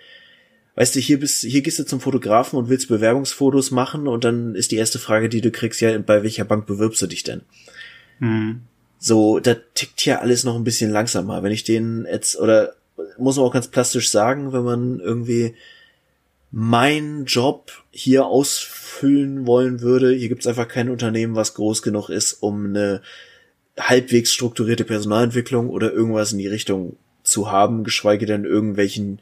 weißt du, hier bist, hier gehst du zum Fotografen und willst Bewerbungsfotos machen und dann ist die erste Frage, die du kriegst, ja, bei welcher Bank bewirbst du dich denn? Mhm. So, da tickt hier alles noch ein bisschen langsamer. Wenn ich den jetzt, oder muss man auch ganz plastisch sagen, wenn man irgendwie meinen Job hier ausfüllen wollen würde, hier gibt's einfach kein Unternehmen, was groß genug ist, um eine halbwegs strukturierte Personalentwicklung oder irgendwas in die Richtung zu haben, geschweige denn irgendwelchen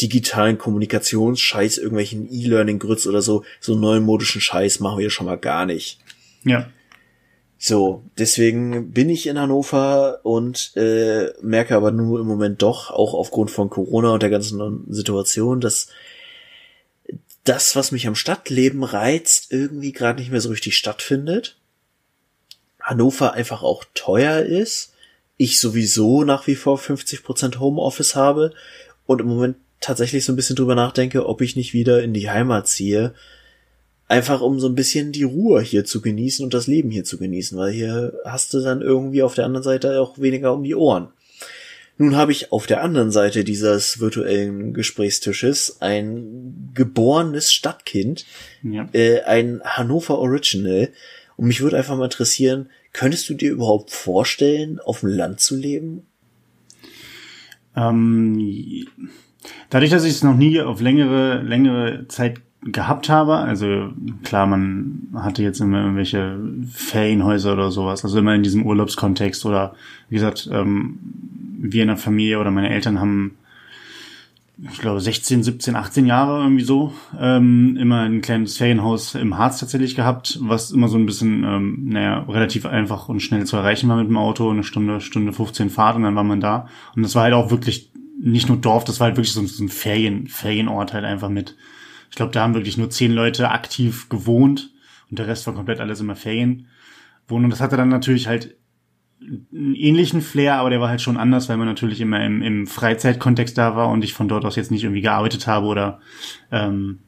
digitalen Kommunikationsscheiß, irgendwelchen E-Learning-Grütz oder so, so neumodischen Scheiß machen wir schon mal gar nicht. Ja. So, deswegen bin ich in Hannover und äh, merke aber nur im Moment doch, auch aufgrund von Corona und der ganzen Situation, dass das, was mich am Stadtleben reizt, irgendwie gerade nicht mehr so richtig stattfindet. Hannover einfach auch teuer ist. Ich sowieso nach wie vor 50% Homeoffice habe und im Moment tatsächlich so ein bisschen drüber nachdenke, ob ich nicht wieder in die Heimat ziehe. Einfach um so ein bisschen die Ruhe hier zu genießen und das Leben hier zu genießen, weil hier hast du dann irgendwie auf der anderen Seite auch weniger um die Ohren. Nun habe ich auf der anderen Seite dieses virtuellen Gesprächstisches ein geborenes Stadtkind, ja. äh, ein Hannover Original. Und mich würde einfach mal interessieren, könntest du dir überhaupt vorstellen, auf dem Land zu leben? Ähm, dadurch, dass ich es noch nie auf längere, längere Zeit gehabt habe, also klar, man hatte jetzt immer irgendwelche Ferienhäuser oder sowas, also immer in diesem Urlaubskontext oder wie gesagt, ähm, wir in der Familie oder meine Eltern haben, ich glaube, 16, 17, 18 Jahre irgendwie so, ähm, immer ein kleines Ferienhaus im Harz tatsächlich gehabt, was immer so ein bisschen, ähm, naja, relativ einfach und schnell zu erreichen war mit dem Auto, eine Stunde, Stunde 15 Fahrt und dann war man da. Und das war halt auch wirklich nicht nur Dorf, das war halt wirklich so, ein Ferien, Ferienort halt einfach mit. Ich glaube, da haben wirklich nur zehn Leute aktiv gewohnt und der Rest war komplett alles immer Ferien. Wohnen. Und das hatte dann natürlich halt einen ähnlichen Flair, aber der war halt schon anders, weil man natürlich immer im, im Freizeitkontext da war und ich von dort aus jetzt nicht irgendwie gearbeitet habe oder ähm,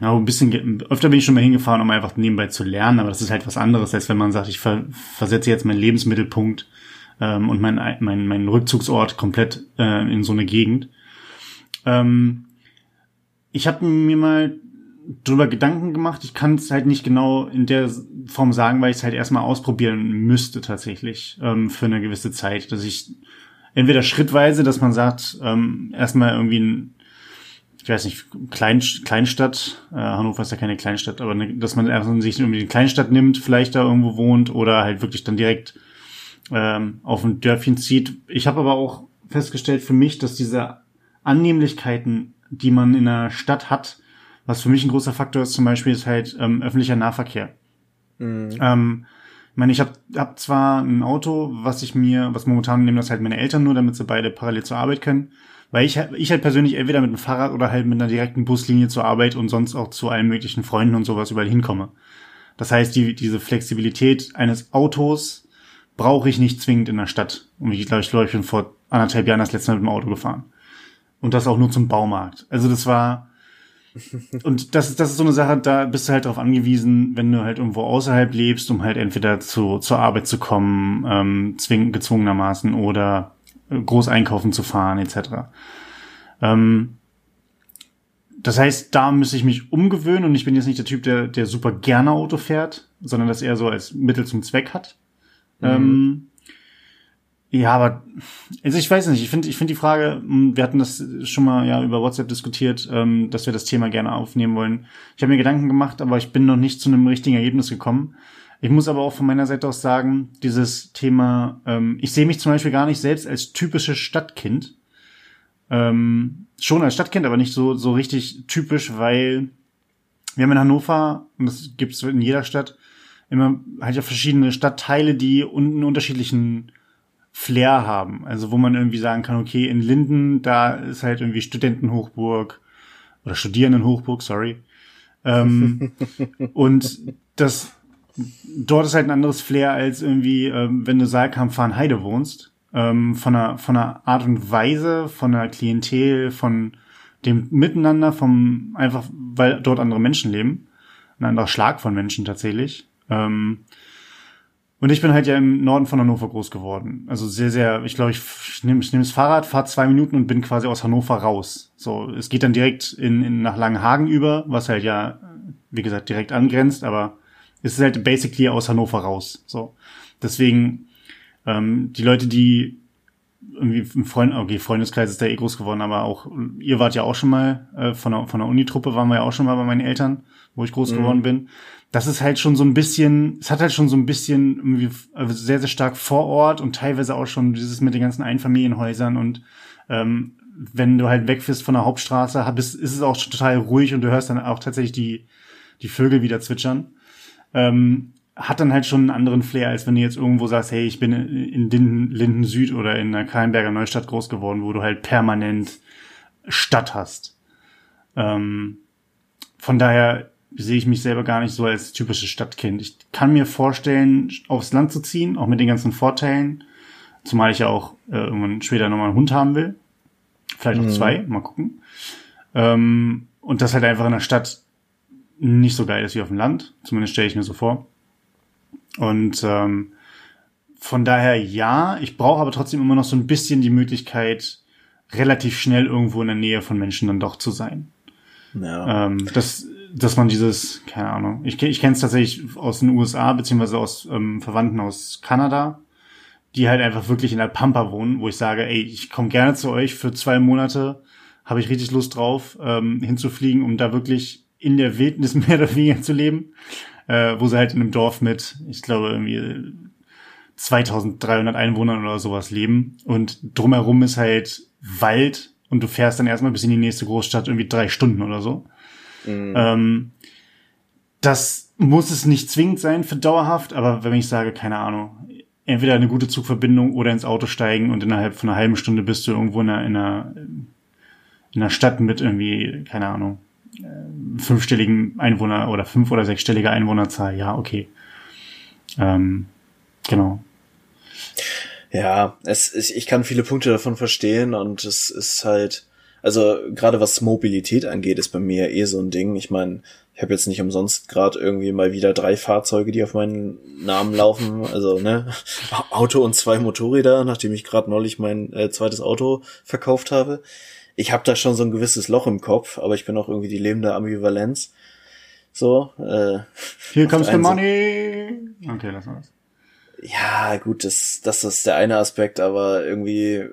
ja, ein bisschen öfter bin ich schon mal hingefahren, um einfach nebenbei zu lernen, aber das ist halt was anderes, als wenn man sagt, ich ver versetze jetzt meinen Lebensmittelpunkt ähm, und mein, mein, mein Rückzugsort komplett äh, in so eine Gegend. Ähm, ich habe mir mal drüber Gedanken gemacht. Ich kann es halt nicht genau in der Form sagen, weil ich es halt erstmal ausprobieren müsste tatsächlich ähm, für eine gewisse Zeit, dass ich entweder schrittweise, dass man sagt, ähm, erstmal irgendwie ein, ich weiß nicht, Klein, Kleinstadt, äh, Hannover ist ja keine Kleinstadt, aber ne, dass man erstmal sich irgendwie eine Kleinstadt nimmt, vielleicht da irgendwo wohnt oder halt wirklich dann direkt ähm, auf ein Dörfchen zieht. Ich habe aber auch festgestellt für mich, dass diese Annehmlichkeiten, die man in einer Stadt hat, was für mich ein großer Faktor ist zum Beispiel, ist halt ähm, öffentlicher Nahverkehr. Mhm. Ähm, ich meine, ich habe hab zwar ein Auto, was ich mir, was momentan nehmen das halt meine Eltern nur, damit sie beide parallel zur Arbeit können, weil ich, ich halt persönlich entweder mit dem Fahrrad oder halt mit einer direkten Buslinie zur Arbeit und sonst auch zu allen möglichen Freunden und sowas überall hinkomme. Das heißt, die, diese Flexibilität eines Autos brauche ich nicht zwingend in der Stadt. Und ich glaube, ich glaube, ich bin vor anderthalb Jahren das letzte Mal mit dem Auto gefahren. Und das auch nur zum Baumarkt. Also das war, und das ist, das ist so eine Sache, da bist du halt darauf angewiesen, wenn du halt irgendwo außerhalb lebst, um halt entweder zu, zur Arbeit zu kommen, ähm, zwing, gezwungenermaßen oder äh, groß einkaufen zu fahren, etc. Ähm, das heißt, da müsste ich mich umgewöhnen und ich bin jetzt nicht der Typ, der, der super gerne Auto fährt, sondern das eher so als Mittel zum Zweck hat. Mhm. Ähm, ja, aber also ich weiß nicht, ich finde ich finde die Frage, hm, wir hatten das schon mal ja über WhatsApp diskutiert, ähm, dass wir das Thema gerne aufnehmen wollen. Ich habe mir Gedanken gemacht, aber ich bin noch nicht zu einem richtigen Ergebnis gekommen. Ich muss aber auch von meiner Seite aus sagen, dieses Thema, ähm, ich sehe mich zum Beispiel gar nicht selbst als typisches Stadtkind. Ähm, schon als Stadtkind, aber nicht so, so richtig typisch, weil wir haben in Hannover, und das gibt's in jeder Stadt, immer halt ja verschiedene Stadtteile, die einen unterschiedlichen Flair haben. Also wo man irgendwie sagen kann, okay, in Linden, da ist halt irgendwie Studentenhochburg oder Studierendenhochburg, sorry. Ähm, und das dort ist halt ein anderes Flair als irgendwie, ähm, wenn du Saalkamp fahren Heide wohnst. Ähm, von der von der Art und Weise, von der Klientel, von dem Miteinander, vom einfach, weil dort andere Menschen leben. Ein anderer Schlag von Menschen tatsächlich. Ähm, und ich bin halt ja im Norden von Hannover groß geworden. Also sehr, sehr, ich glaube, ich, ich nehme ich nehm das Fahrrad, fahre zwei Minuten und bin quasi aus Hannover raus. So, es geht dann direkt in, in nach Langenhagen über, was halt ja, wie gesagt, direkt angrenzt, aber es ist halt basically aus Hannover raus. So. Deswegen Ähm, die Leute, die irgendwie im Freund, okay, Freundeskreis ist da eh groß geworden, aber auch, ihr wart ja auch schon mal, äh, von der, von der Unitruppe waren wir ja auch schon mal bei meinen Eltern, wo ich groß mhm. geworden bin. Das ist halt schon so ein bisschen, es hat halt schon so ein bisschen irgendwie also sehr, sehr stark vor Ort und teilweise auch schon dieses mit den ganzen Einfamilienhäusern und ähm, wenn du halt wegfährst von der Hauptstraße, bist, ist es auch total ruhig und du hörst dann auch tatsächlich die, die Vögel wieder zwitschern. Ähm, hat dann halt schon einen anderen Flair, als wenn du jetzt irgendwo sagst, hey, ich bin in Linden, Linden Süd oder in der Kallenberger Neustadt groß geworden, wo du halt permanent Stadt hast. Ähm, von daher sehe ich mich selber gar nicht so als typisches Stadtkind. Ich kann mir vorstellen, aufs Land zu ziehen, auch mit den ganzen Vorteilen, zumal ich ja auch äh, irgendwann später nochmal einen Hund haben will. Vielleicht auch mhm. zwei, mal gucken. Ähm, und das halt einfach in der Stadt nicht so geil ist wie auf dem Land. Zumindest stelle ich mir so vor. Und ähm, von daher ja, ich brauche aber trotzdem immer noch so ein bisschen die Möglichkeit, relativ schnell irgendwo in der Nähe von Menschen dann doch zu sein. Ja. Ähm, das, dass man dieses, keine Ahnung, ich, ich kenne es tatsächlich aus den USA, beziehungsweise aus ähm, Verwandten aus Kanada, die halt einfach wirklich in der Pampa wohnen, wo ich sage, ey, ich komme gerne zu euch für zwei Monate, habe ich richtig Lust drauf, ähm, hinzufliegen, um da wirklich in der Wildnis mehr oder weniger zu leben äh, wo sie halt in einem Dorf mit, ich glaube, irgendwie 2300 Einwohnern oder sowas leben. Und drumherum ist halt Wald und du fährst dann erstmal bis in die nächste Großstadt irgendwie drei Stunden oder so. Mhm. Ähm, das muss es nicht zwingend sein für dauerhaft, aber wenn ich sage, keine Ahnung, entweder eine gute Zugverbindung oder ins Auto steigen und innerhalb von einer halben Stunde bist du irgendwo in einer, in einer, in einer Stadt mit irgendwie, keine Ahnung, äh, fünfstelligen Einwohner oder fünf- oder sechsstellige Einwohnerzahl, ja, okay. Ähm, genau. Ja, es, ich, ich kann viele Punkte davon verstehen und es ist halt, also gerade was Mobilität angeht, ist bei mir eh so ein Ding. Ich meine, ich habe jetzt nicht umsonst gerade irgendwie mal wieder drei Fahrzeuge, die auf meinen Namen laufen. Also ne, Auto und zwei Motorräder, nachdem ich gerade neulich mein äh, zweites Auto verkauft habe ich habe da schon so ein gewisses Loch im Kopf, aber ich bin auch irgendwie die lebende Ambivalenz. So. Äh, Hier comes the money. Okay, lass mal. Ja, gut, das, das ist der eine Aspekt, aber irgendwie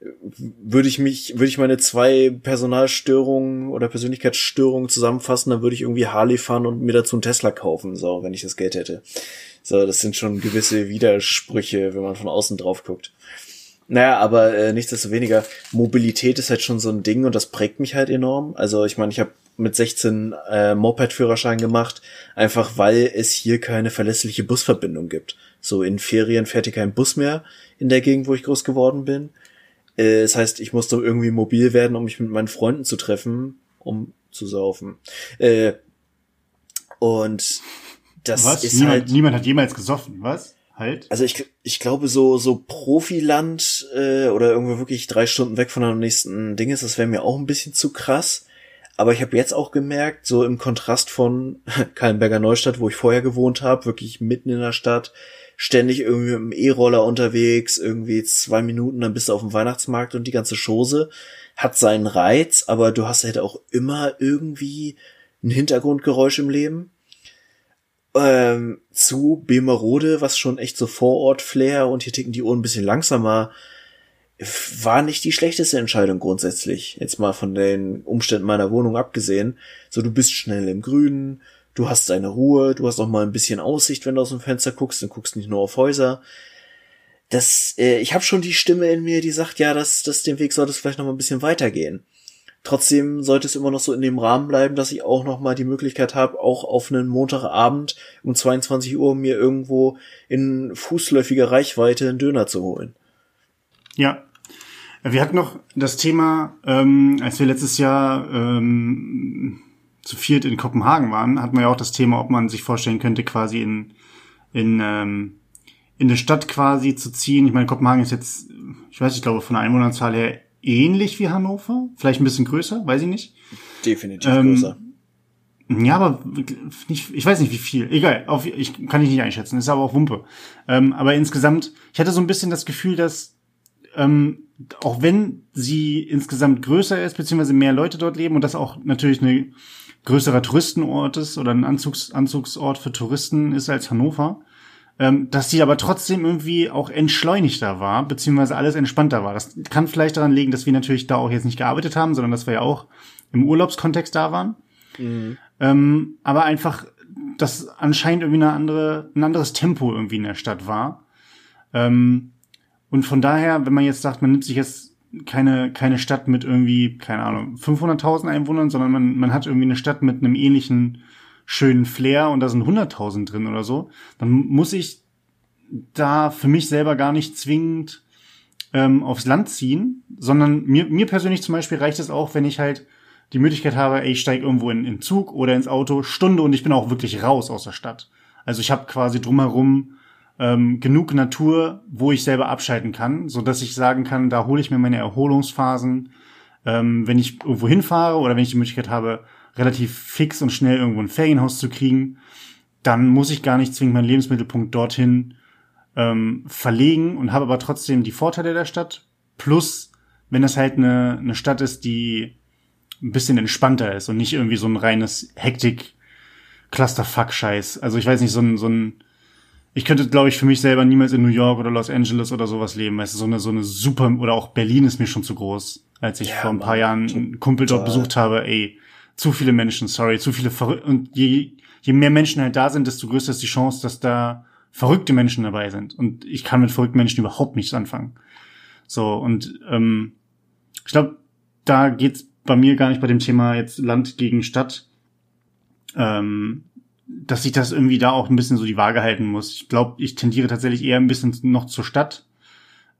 würde ich mich, würde ich meine zwei Personalstörungen oder Persönlichkeitsstörungen zusammenfassen, dann würde ich irgendwie Harley fahren und mir dazu einen Tesla kaufen, so, wenn ich das Geld hätte. So, das sind schon gewisse Widersprüche, wenn man von außen drauf guckt. Naja, aber äh, nichtsdestoweniger, Mobilität ist halt schon so ein Ding und das prägt mich halt enorm. Also ich meine, ich habe mit 16 äh, Moped-Führerschein gemacht, einfach weil es hier keine verlässliche Busverbindung gibt. So in Ferien fährt hier kein Bus mehr in der Gegend, wo ich groß geworden bin. Äh, das heißt, ich musste irgendwie mobil werden, um mich mit meinen Freunden zu treffen, um zu saufen. Äh, und das was? ist niemand, halt. Niemand hat jemals gesoffen, was? halt. Also ich, ich glaube, so, so Profiland äh, oder irgendwo wirklich drei Stunden weg von einem nächsten Ding ist, das wäre mir auch ein bisschen zu krass. Aber ich habe jetzt auch gemerkt, so im Kontrast von Kallenberger Neustadt, wo ich vorher gewohnt habe, wirklich mitten in der Stadt, ständig irgendwie mit dem E-Roller unterwegs, irgendwie zwei Minuten, dann bist du auf dem Weihnachtsmarkt und die ganze Chose hat seinen Reiz, aber du hast halt auch immer irgendwie ein Hintergrundgeräusch im Leben ähm, zu Bemerode, was schon echt so Vorort-Flair und hier ticken die Uhren ein bisschen langsamer, war nicht die schlechteste Entscheidung grundsätzlich. Jetzt mal von den Umständen meiner Wohnung abgesehen. So, du bist schnell im Grünen, du hast deine Ruhe, du hast auch mal ein bisschen Aussicht, wenn du aus dem Fenster guckst, und guckst nicht nur auf Häuser. Das, äh, ich habe schon die Stimme in mir, die sagt, ja, das, das den Weg sollte es vielleicht noch mal ein bisschen weitergehen. Trotzdem sollte es immer noch so in dem Rahmen bleiben, dass ich auch noch mal die Möglichkeit habe, auch auf einen Montagabend um 22 Uhr mir irgendwo in fußläufiger Reichweite einen Döner zu holen. Ja. Wir hatten noch das Thema, ähm, als wir letztes Jahr ähm, zu viert in Kopenhagen waren, hatten wir ja auch das Thema, ob man sich vorstellen könnte, quasi in, in, ähm, in eine Stadt quasi zu ziehen. Ich meine, Kopenhagen ist jetzt, ich weiß, ich glaube, von der Einwohnerzahl her ähnlich wie Hannover, vielleicht ein bisschen größer, weiß ich nicht. Definitiv ähm, größer. Ja, aber nicht, ich weiß nicht wie viel. Egal, auf, ich kann ich nicht einschätzen. Ist aber auch Wumpe. Ähm, aber insgesamt, ich hatte so ein bisschen das Gefühl, dass ähm, auch wenn sie insgesamt größer ist, beziehungsweise mehr Leute dort leben und das auch natürlich ein größerer Touristenort ist oder ein Anzugs, Anzugsort für Touristen ist als Hannover, ähm, dass die aber trotzdem irgendwie auch entschleunigter war, beziehungsweise alles entspannter war. Das kann vielleicht daran liegen, dass wir natürlich da auch jetzt nicht gearbeitet haben, sondern dass wir ja auch im Urlaubskontext da waren. Mhm. Ähm, aber einfach, dass anscheinend irgendwie eine andere, ein anderes Tempo irgendwie in der Stadt war. Ähm, und von daher, wenn man jetzt sagt, man nimmt sich jetzt keine, keine Stadt mit irgendwie, keine Ahnung, 500.000 Einwohnern, sondern man, man hat irgendwie eine Stadt mit einem ähnlichen schönen Flair und da sind 100.000 drin oder so, dann muss ich da für mich selber gar nicht zwingend ähm, aufs Land ziehen, sondern mir, mir persönlich zum Beispiel reicht es auch, wenn ich halt die Möglichkeit habe, ey, ich steige irgendwo in, in Zug oder ins Auto, Stunde und ich bin auch wirklich raus aus der Stadt. Also ich habe quasi drumherum ähm, genug Natur, wo ich selber abschalten kann, so dass ich sagen kann, da hole ich mir meine Erholungsphasen, ähm, wenn ich irgendwo hinfahre oder wenn ich die Möglichkeit habe, relativ fix und schnell irgendwo ein Ferienhaus zu kriegen, dann muss ich gar nicht zwingend meinen Lebensmittelpunkt dorthin ähm, verlegen und habe aber trotzdem die Vorteile der Stadt. Plus, wenn das halt eine, eine Stadt ist, die ein bisschen entspannter ist und nicht irgendwie so ein reines Hektik Clusterfuck-Scheiß. Also ich weiß nicht, so ein, so ein, ich könnte, glaube ich, für mich selber niemals in New York oder Los Angeles oder sowas leben. Weißt du, so eine, so eine super, oder auch Berlin ist mir schon zu groß. Als ich ja, vor ein paar Jahren einen Kumpel dort besucht habe, ey, zu viele Menschen, sorry, zu viele Verrückte. Und je, je mehr Menschen halt da sind, desto größer ist die Chance, dass da verrückte Menschen dabei sind. Und ich kann mit verrückten Menschen überhaupt nichts anfangen. So, und ähm, ich glaube, da geht's bei mir gar nicht bei dem Thema jetzt Land gegen Stadt, ähm, dass ich das irgendwie da auch ein bisschen so die Waage halten muss. Ich glaube, ich tendiere tatsächlich eher ein bisschen noch zur Stadt.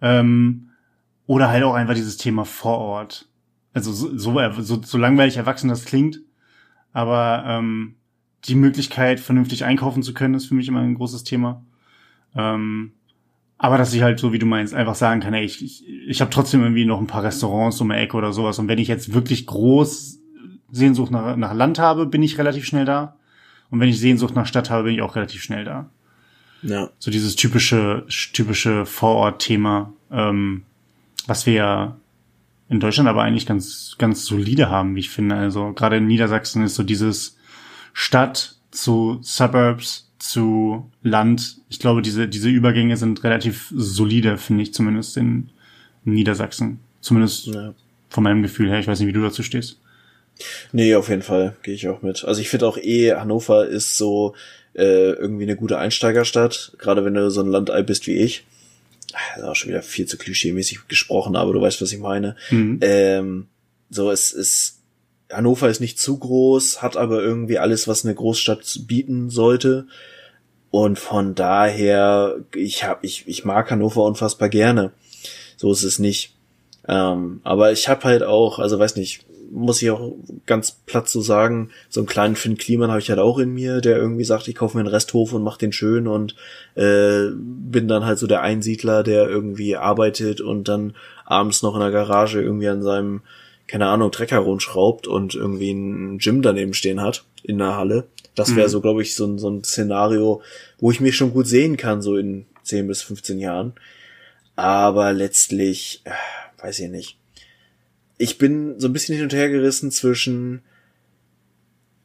Ähm, oder halt auch einfach dieses Thema vor Ort. Also so, so, so, langweilig erwachsen das klingt, aber ähm, die Möglichkeit, vernünftig einkaufen zu können, ist für mich immer ein großes Thema. Ähm, aber dass ich halt, so wie du meinst, einfach sagen kann, ey, ich, ich, ich habe trotzdem irgendwie noch ein paar Restaurants um die Ecke oder sowas. Und wenn ich jetzt wirklich groß Sehnsucht nach, nach Land habe, bin ich relativ schnell da. Und wenn ich Sehnsucht nach Stadt habe, bin ich auch relativ schnell da. Ja. So dieses typische, typische Vorort-Thema, ähm, was wir ja in Deutschland aber eigentlich ganz, ganz solide haben, wie ich finde. Also gerade in Niedersachsen ist so dieses Stadt zu Suburbs zu Land. Ich glaube, diese, diese Übergänge sind relativ solide, finde ich zumindest in, Niedersachsen. Zumindest ja. von meinem Gefühl her. Ich weiß nicht, wie du dazu stehst. Nee, auf jeden Fall gehe ich auch mit. Also ich finde auch eh, Hannover ist so äh, irgendwie eine gute Einsteigerstadt, gerade wenn du so ein Landei bist wie ich das ist auch schon wieder viel zu klischee-mäßig gesprochen, aber du weißt, was ich meine. Mhm. Ähm, so, es ist, Hannover ist nicht zu groß, hat aber irgendwie alles, was eine Großstadt bieten sollte. Und von daher, ich hab, ich, ich mag Hannover unfassbar gerne. So ist es nicht. Ähm, aber ich habe halt auch, also weiß nicht, muss ich auch ganz platt so sagen, so einen kleinen Finn Kliman habe ich halt auch in mir, der irgendwie sagt, ich kaufe mir einen Resthof und mach den schön und äh, bin dann halt so der Einsiedler, der irgendwie arbeitet und dann abends noch in der Garage irgendwie an seinem, keine Ahnung, Trecker rundschraubt und irgendwie ein Gym daneben stehen hat in der Halle. Das wäre mhm. so, glaube ich, so ein, so ein Szenario, wo ich mich schon gut sehen kann, so in 10 bis 15 Jahren. Aber letztlich, äh, weiß ich nicht ich bin so ein bisschen hin und her gerissen zwischen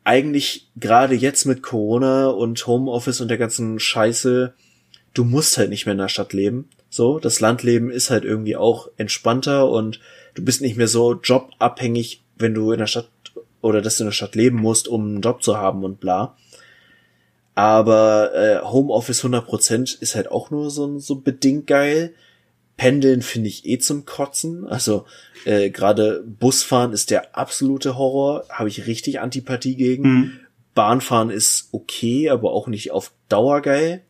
eigentlich gerade jetzt mit Corona und Homeoffice und der ganzen Scheiße, du musst halt nicht mehr in der Stadt leben. So, das Landleben ist halt irgendwie auch entspannter und du bist nicht mehr so jobabhängig, wenn du in der Stadt oder dass du in der Stadt leben musst, um einen Job zu haben und bla. Aber äh, Homeoffice 100% ist halt auch nur so, so bedingt geil. Pendeln finde ich eh zum Kotzen. Also äh, gerade Busfahren ist der absolute Horror. Habe ich richtig Antipathie gegen. Mhm. Bahnfahren ist okay, aber auch nicht auf Dauer geil.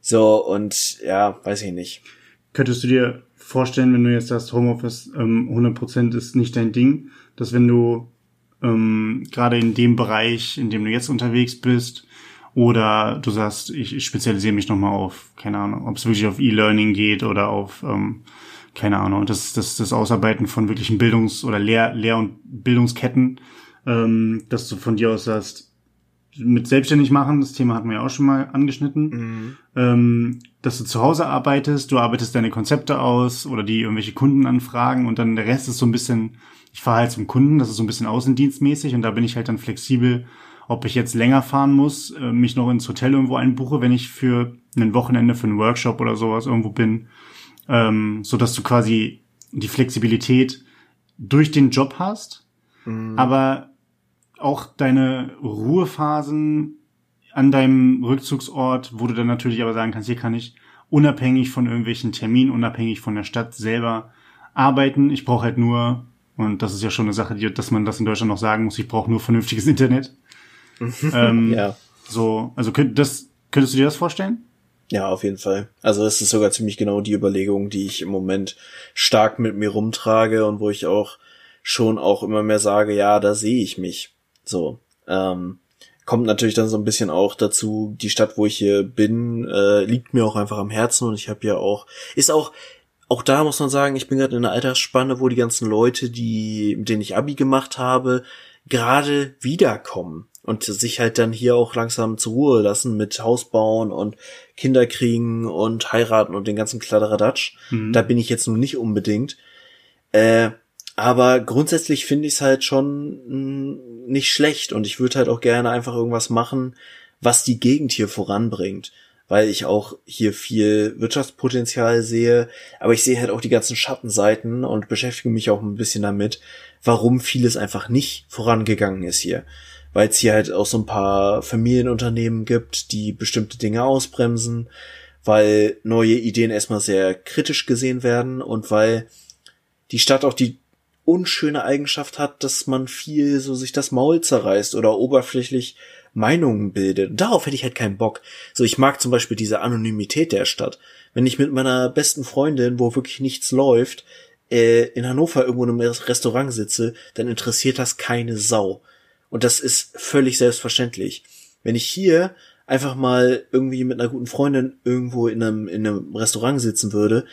So, und ja, weiß ich nicht. Könntest du dir vorstellen, wenn du jetzt sagst, Homeoffice ähm, 100% ist nicht dein Ding, dass wenn du ähm, gerade in dem Bereich, in dem du jetzt unterwegs bist, oder du sagst, ich, ich spezialisiere mich nochmal auf, keine Ahnung, ob es wirklich auf E-Learning geht oder auf, ähm, keine Ahnung, das, das, das Ausarbeiten von wirklichen Bildungs- oder Lehr-, Lehr und Bildungsketten, ähm, dass du von dir aus sagst, mit selbstständig machen, das Thema hatten wir ja auch schon mal angeschnitten, mhm. ähm, dass du zu Hause arbeitest, du arbeitest deine Konzepte aus oder die irgendwelche Kunden anfragen und dann der Rest ist so ein bisschen, ich fahre halt zum Kunden, das ist so ein bisschen außendienstmäßig und da bin ich halt dann flexibel, ob ich jetzt länger fahren muss, äh, mich noch ins Hotel irgendwo einbuche, wenn ich für ein Wochenende, für einen Workshop oder sowas irgendwo bin, ähm, so dass du quasi die Flexibilität durch den Job hast, mhm. aber auch deine Ruhephasen an deinem Rückzugsort, wo du dann natürlich aber sagen kannst, hier kann ich unabhängig von irgendwelchen Terminen, unabhängig von der Stadt selber arbeiten. Ich brauche halt nur, und das ist ja schon eine Sache, die, dass man das in Deutschland noch sagen muss, ich brauche nur vernünftiges Internet. Ähm, ja. So, also könnt, das, könntest du dir das vorstellen? Ja, auf jeden Fall. Also es ist sogar ziemlich genau die Überlegung, die ich im Moment stark mit mir rumtrage und wo ich auch schon auch immer mehr sage, ja, da sehe ich mich. So. Ähm, kommt natürlich dann so ein bisschen auch dazu, die Stadt, wo ich hier bin, äh, liegt mir auch einfach am Herzen und ich habe ja auch, ist auch, auch da muss man sagen, ich bin gerade in einer Altersspanne, wo die ganzen Leute, die, mit denen ich Abi gemacht habe, gerade wiederkommen und sich halt dann hier auch langsam zur Ruhe lassen mit Haus bauen und Kinder kriegen und heiraten und den ganzen Kladderadatsch. Mhm. Da bin ich jetzt nun nicht unbedingt. Äh, aber grundsätzlich finde ich es halt schon mh, hm, nicht schlecht und ich würde halt auch gerne einfach irgendwas machen, was die Gegend hier voranbringt, weil ich auch hier viel Wirtschaftspotenzial sehe, aber ich sehe halt auch die ganzen Schattenseiten und beschäftige mich auch ein bisschen damit, warum vieles einfach nicht vorangegangen ist hier. Weil es hier halt auch so ein paar Familienunternehmen gibt, die bestimmte Dinge ausbremsen, weil neue Ideen erstmal sehr kritisch gesehen werden und weil die Stadt auch die unschöne Eigenschaft hat, dass man viel so sich das Maul zerreißt oder oberflächlich Meinungen bildet. darauf hätte ich halt keinen Bock. So, ich mag zum Beispiel diese Anonymität der Stadt. Wenn ich mit meiner besten Freundin, wo wirklich nichts läuft, äh, in Hannover irgendwo in einem Restaurant sitze, dann interessiert das keine Sau. Und das ist völlig selbstverständlich. Wenn ich hier einfach mal irgendwie mit einer guten Freundin irgendwo in einem, in einem Restaurant sitzen würde,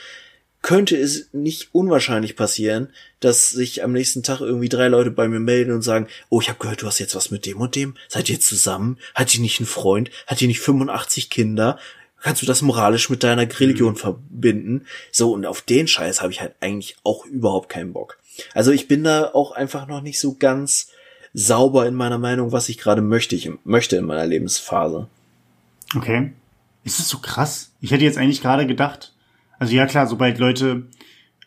könnte es nicht unwahrscheinlich passieren, dass sich am nächsten Tag irgendwie drei Leute bei mir melden und sagen, oh, ich habe gehört, du hast jetzt was mit dem und dem. Seid ihr zusammen? Hat die nicht einen Freund? Hat die nicht 85 Kinder? Kannst du das moralisch mit deiner Religion mhm. verbinden? So, und auf den Scheiß habe ich halt eigentlich auch überhaupt keinen Bock. Also ich bin da auch einfach noch nicht so ganz sauber in meiner Meinung, was ich gerade möchte, ich möchte in meiner Lebensphase. Okay. Ist das so krass? Ich hätte jetzt eigentlich gerade gedacht, also ja klar, sobald Leute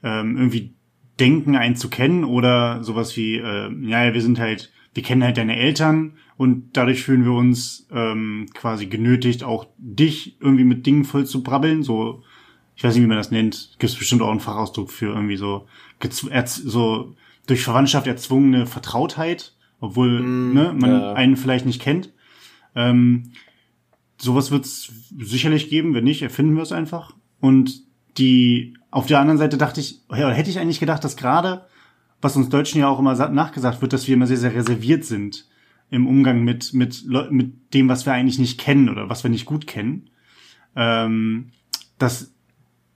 ähm, irgendwie denken, einen zu kennen oder sowas wie, äh, ja, wir sind halt, wir kennen halt deine Eltern und dadurch fühlen wir uns ähm, quasi genötigt, auch dich irgendwie mit Dingen voll zu brabbeln. So, ich weiß nicht, wie man das nennt, gibt es bestimmt auch einen Fachausdruck für irgendwie so, so durch Verwandtschaft erzwungene Vertrautheit, obwohl mm, ne, man ja. einen vielleicht nicht kennt. Ähm, sowas wird es sicherlich geben, wenn nicht, erfinden wir es einfach. Und die auf der anderen Seite dachte ich, ja, hätte ich eigentlich gedacht, dass gerade, was uns Deutschen ja auch immer nachgesagt wird, dass wir immer sehr, sehr reserviert sind im Umgang mit, mit, mit dem, was wir eigentlich nicht kennen oder was wir nicht gut kennen, ähm, dass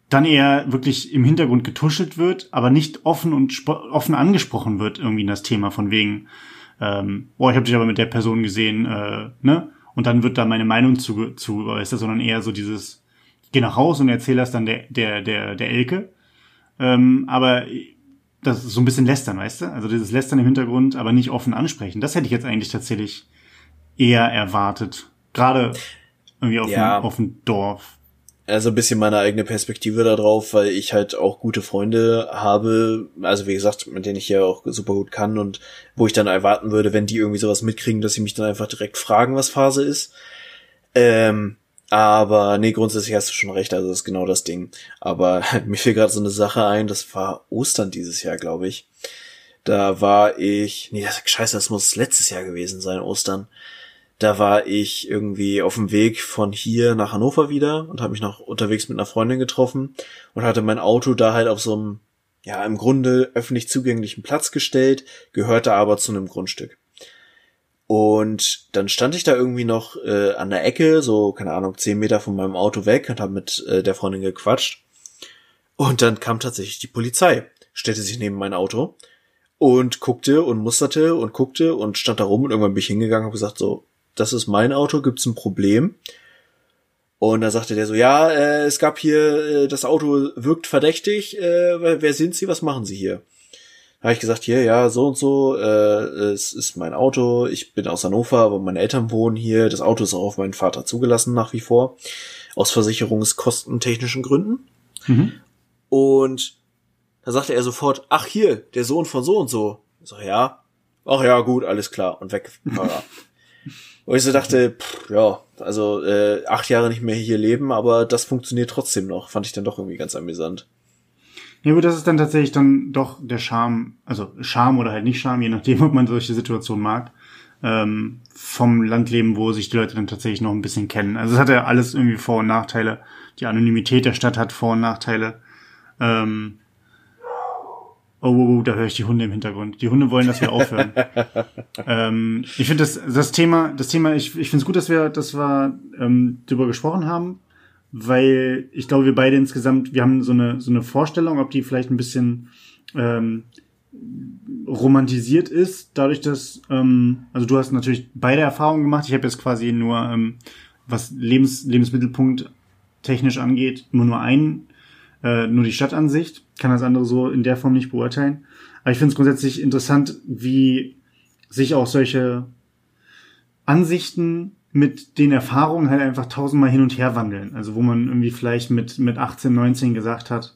dann eher wirklich im Hintergrund getuschelt wird, aber nicht offen und offen angesprochen wird irgendwie in das Thema von wegen, ähm, boah, ich habe dich aber mit der Person gesehen, äh, ne? Und dann wird da meine Meinung zu, zu geäußert, sondern eher so dieses, geh nach Hause und erzähle das dann der, der, der, der Elke. Ähm, aber das ist so ein bisschen lästern, weißt du? Also dieses Lästern im Hintergrund, aber nicht offen ansprechen. Das hätte ich jetzt eigentlich tatsächlich eher erwartet. Gerade irgendwie auf, ja. dem, auf dem Dorf. Also ein bisschen meine eigene Perspektive darauf, weil ich halt auch gute Freunde habe, also wie gesagt, mit denen ich ja auch super gut kann und wo ich dann erwarten würde, wenn die irgendwie sowas mitkriegen, dass sie mich dann einfach direkt fragen, was Phase ist. Ähm, aber nee, grundsätzlich hast du schon recht, also das ist genau das Ding. Aber mir fiel gerade so eine Sache ein, das war Ostern dieses Jahr, glaube ich. Da war ich, nee, das, scheiße, das muss letztes Jahr gewesen sein, Ostern. Da war ich irgendwie auf dem Weg von hier nach Hannover wieder und habe mich noch unterwegs mit einer Freundin getroffen und hatte mein Auto da halt auf so einem, ja, im Grunde öffentlich zugänglichen Platz gestellt, gehörte aber zu einem Grundstück. Und dann stand ich da irgendwie noch äh, an der Ecke, so, keine Ahnung, zehn Meter von meinem Auto weg und habe mit äh, der Freundin gequatscht. Und dann kam tatsächlich die Polizei, stellte sich neben mein Auto und guckte und musterte und guckte und stand da rum und irgendwann bin ich hingegangen und gesagt, so, das ist mein Auto, gibt's ein Problem? Und dann sagte der so, ja, äh, es gab hier, äh, das Auto wirkt verdächtig, äh, wer sind Sie, was machen Sie hier? habe ich gesagt, hier, ja, so und so, äh, es ist mein Auto, ich bin aus Hannover, aber meine Eltern wohnen hier, das Auto ist auch auf meinen Vater zugelassen nach wie vor, aus versicherungskostentechnischen Gründen. Mhm. Und da sagte er sofort, ach hier, der Sohn von so und so. Ich so, ja, ach ja, gut, alles klar. Und weg Und ich so dachte, pff, ja, also äh, acht Jahre nicht mehr hier leben, aber das funktioniert trotzdem noch. Fand ich dann doch irgendwie ganz amüsant. Ja gut, das ist dann tatsächlich dann doch der Charme, also Charme oder halt nicht Charme, je nachdem, ob man solche Situationen mag, ähm, vom Landleben, wo sich die Leute dann tatsächlich noch ein bisschen kennen. Also es hat ja alles irgendwie Vor- und Nachteile. Die Anonymität der Stadt hat Vor- und Nachteile. Ähm, Oh, oh, oh, da höre ich die Hunde im Hintergrund. Die Hunde wollen, dass wir aufhören. ähm, ich finde das, das Thema, das Thema, ich, ich finde es gut, dass wir, dass wir ähm, darüber gesprochen haben, weil ich glaube, wir beide insgesamt, wir haben so eine, so eine Vorstellung, ob die vielleicht ein bisschen ähm, romantisiert ist, dadurch, dass, ähm, also du hast natürlich beide Erfahrungen gemacht. Ich habe jetzt quasi nur, ähm, was Lebens, Lebensmittelpunkt technisch angeht, immer nur einen äh, nur die Stadtansicht, kann das andere so in der Form nicht beurteilen. Aber ich finde es grundsätzlich interessant, wie sich auch solche Ansichten mit den Erfahrungen halt einfach tausendmal hin und her wandeln. Also wo man irgendwie vielleicht mit, mit 18, 19 gesagt hat,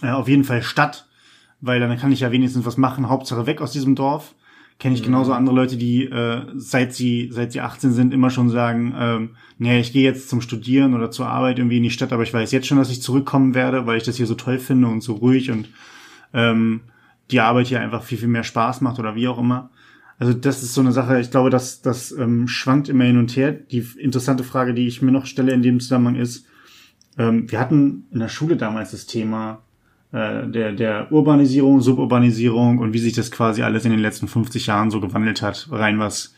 äh, auf jeden Fall Stadt, weil dann kann ich ja wenigstens was machen, Hauptsache weg aus diesem Dorf kenne ich genauso mhm. andere Leute, die äh, seit sie seit sie 18 sind immer schon sagen, ähm, nee, ich gehe jetzt zum Studieren oder zur Arbeit irgendwie in die Stadt, aber ich weiß jetzt schon, dass ich zurückkommen werde, weil ich das hier so toll finde und so ruhig und ähm, die Arbeit hier einfach viel viel mehr Spaß macht oder wie auch immer. Also das ist so eine Sache. Ich glaube, dass das ähm, schwankt immer hin und her. Die interessante Frage, die ich mir noch stelle in dem Zusammenhang ist: ähm, Wir hatten in der Schule damals das Thema äh, der, der Urbanisierung, Suburbanisierung und wie sich das quasi alles in den letzten 50 Jahren so gewandelt hat, rein was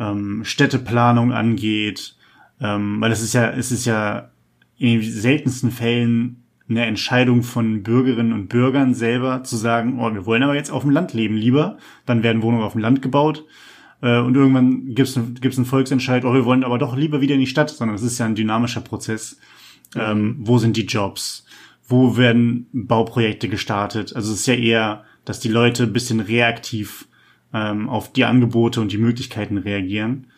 ähm, Städteplanung angeht. Ähm, weil es ist ja, es ist ja in den seltensten Fällen eine Entscheidung von Bürgerinnen und Bürgern selber zu sagen, oh, wir wollen aber jetzt auf dem Land leben lieber, dann werden Wohnungen auf dem Land gebaut äh, und irgendwann gibt es gibt's einen Volksentscheid, oh, wir wollen aber doch lieber wieder in die Stadt, sondern es ist ja ein dynamischer Prozess. Ähm, wo sind die Jobs? Wo werden Bauprojekte gestartet. Also es ist ja eher, dass die Leute ein bisschen reaktiv ähm, auf die Angebote und die Möglichkeiten reagieren.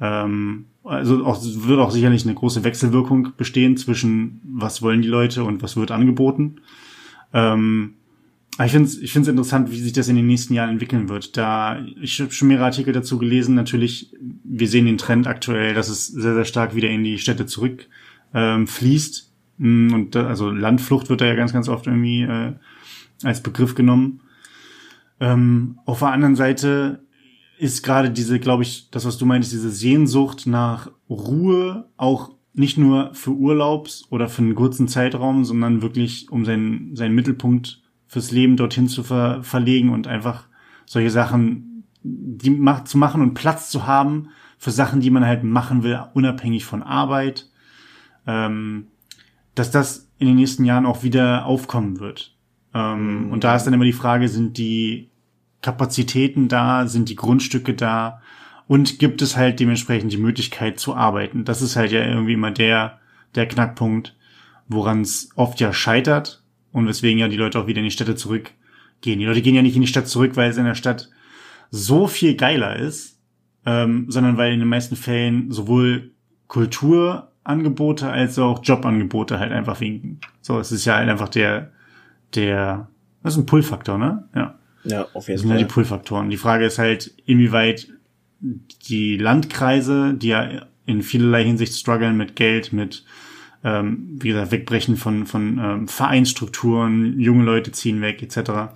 Ähm, also auch, wird auch sicherlich eine große Wechselwirkung bestehen zwischen was wollen die Leute und was wird angeboten. Ähm, ich finde es ich find's interessant, wie sich das in den nächsten Jahren entwickeln wird. Da ich habe schon mehrere Artikel dazu gelesen. Natürlich, wir sehen den Trend aktuell, dass es sehr, sehr stark wieder in die Städte zurück ähm, fließt. Mm, und also Landflucht wird da ja ganz, ganz oft irgendwie äh, als Begriff genommen. Ähm, auf der anderen Seite ist gerade diese, glaube ich, das, was du meinst, diese Sehnsucht nach Ruhe auch nicht nur für Urlaubs oder für einen kurzen Zeitraum, sondern wirklich um seinen, seinen Mittelpunkt fürs Leben dorthin zu ver verlegen und einfach solche Sachen die macht, zu machen und Platz zu haben für Sachen, die man halt machen will, unabhängig von Arbeit. Ähm, dass das in den nächsten Jahren auch wieder aufkommen wird. Ähm, mhm. Und da ist dann immer die Frage, sind die Kapazitäten da, sind die Grundstücke da und gibt es halt dementsprechend die Möglichkeit zu arbeiten. Das ist halt ja irgendwie immer der, der Knackpunkt, woran es oft ja scheitert und weswegen ja die Leute auch wieder in die Städte zurückgehen. Die Leute gehen ja nicht in die Stadt zurück, weil es in der Stadt so viel geiler ist, ähm, sondern weil in den meisten Fällen sowohl Kultur Angebote als auch Jobangebote halt einfach winken. So, es ist ja halt einfach der, der, das ist ein Pull-Faktor, ne? Ja. Ja, auf jeden Fall. Das sind ja die Pull-Faktoren. Die Frage ist halt, inwieweit die Landkreise, die ja in vielerlei Hinsicht strugglen mit Geld, mit, ähm, wie gesagt, Wegbrechen von, von ähm, Vereinsstrukturen, junge Leute ziehen weg, etc.,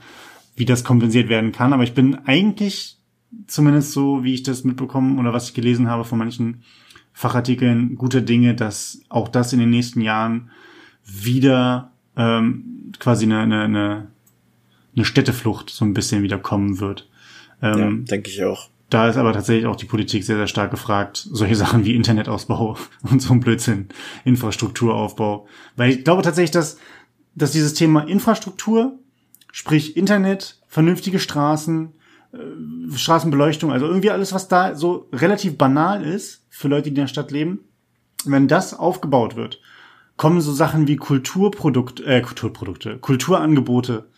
wie das kompensiert werden kann. Aber ich bin eigentlich, zumindest so, wie ich das mitbekommen oder was ich gelesen habe von manchen Fachartikeln gute Dinge, dass auch das in den nächsten Jahren wieder ähm, quasi eine, eine, eine, eine Städteflucht so ein bisschen wieder kommen wird. Ähm, ja, denke ich auch. Da ist aber tatsächlich auch die Politik sehr, sehr stark gefragt. Solche Sachen wie Internetausbau und so ein Blödsinn, Infrastrukturaufbau. Weil ich glaube tatsächlich, dass, dass dieses Thema Infrastruktur, sprich Internet, vernünftige Straßen, äh, Straßenbeleuchtung, also irgendwie alles, was da so relativ banal ist für Leute, die in der Stadt leben, wenn das aufgebaut wird, kommen so Sachen wie Kulturprodukt, äh, Kulturprodukte, Kulturangebote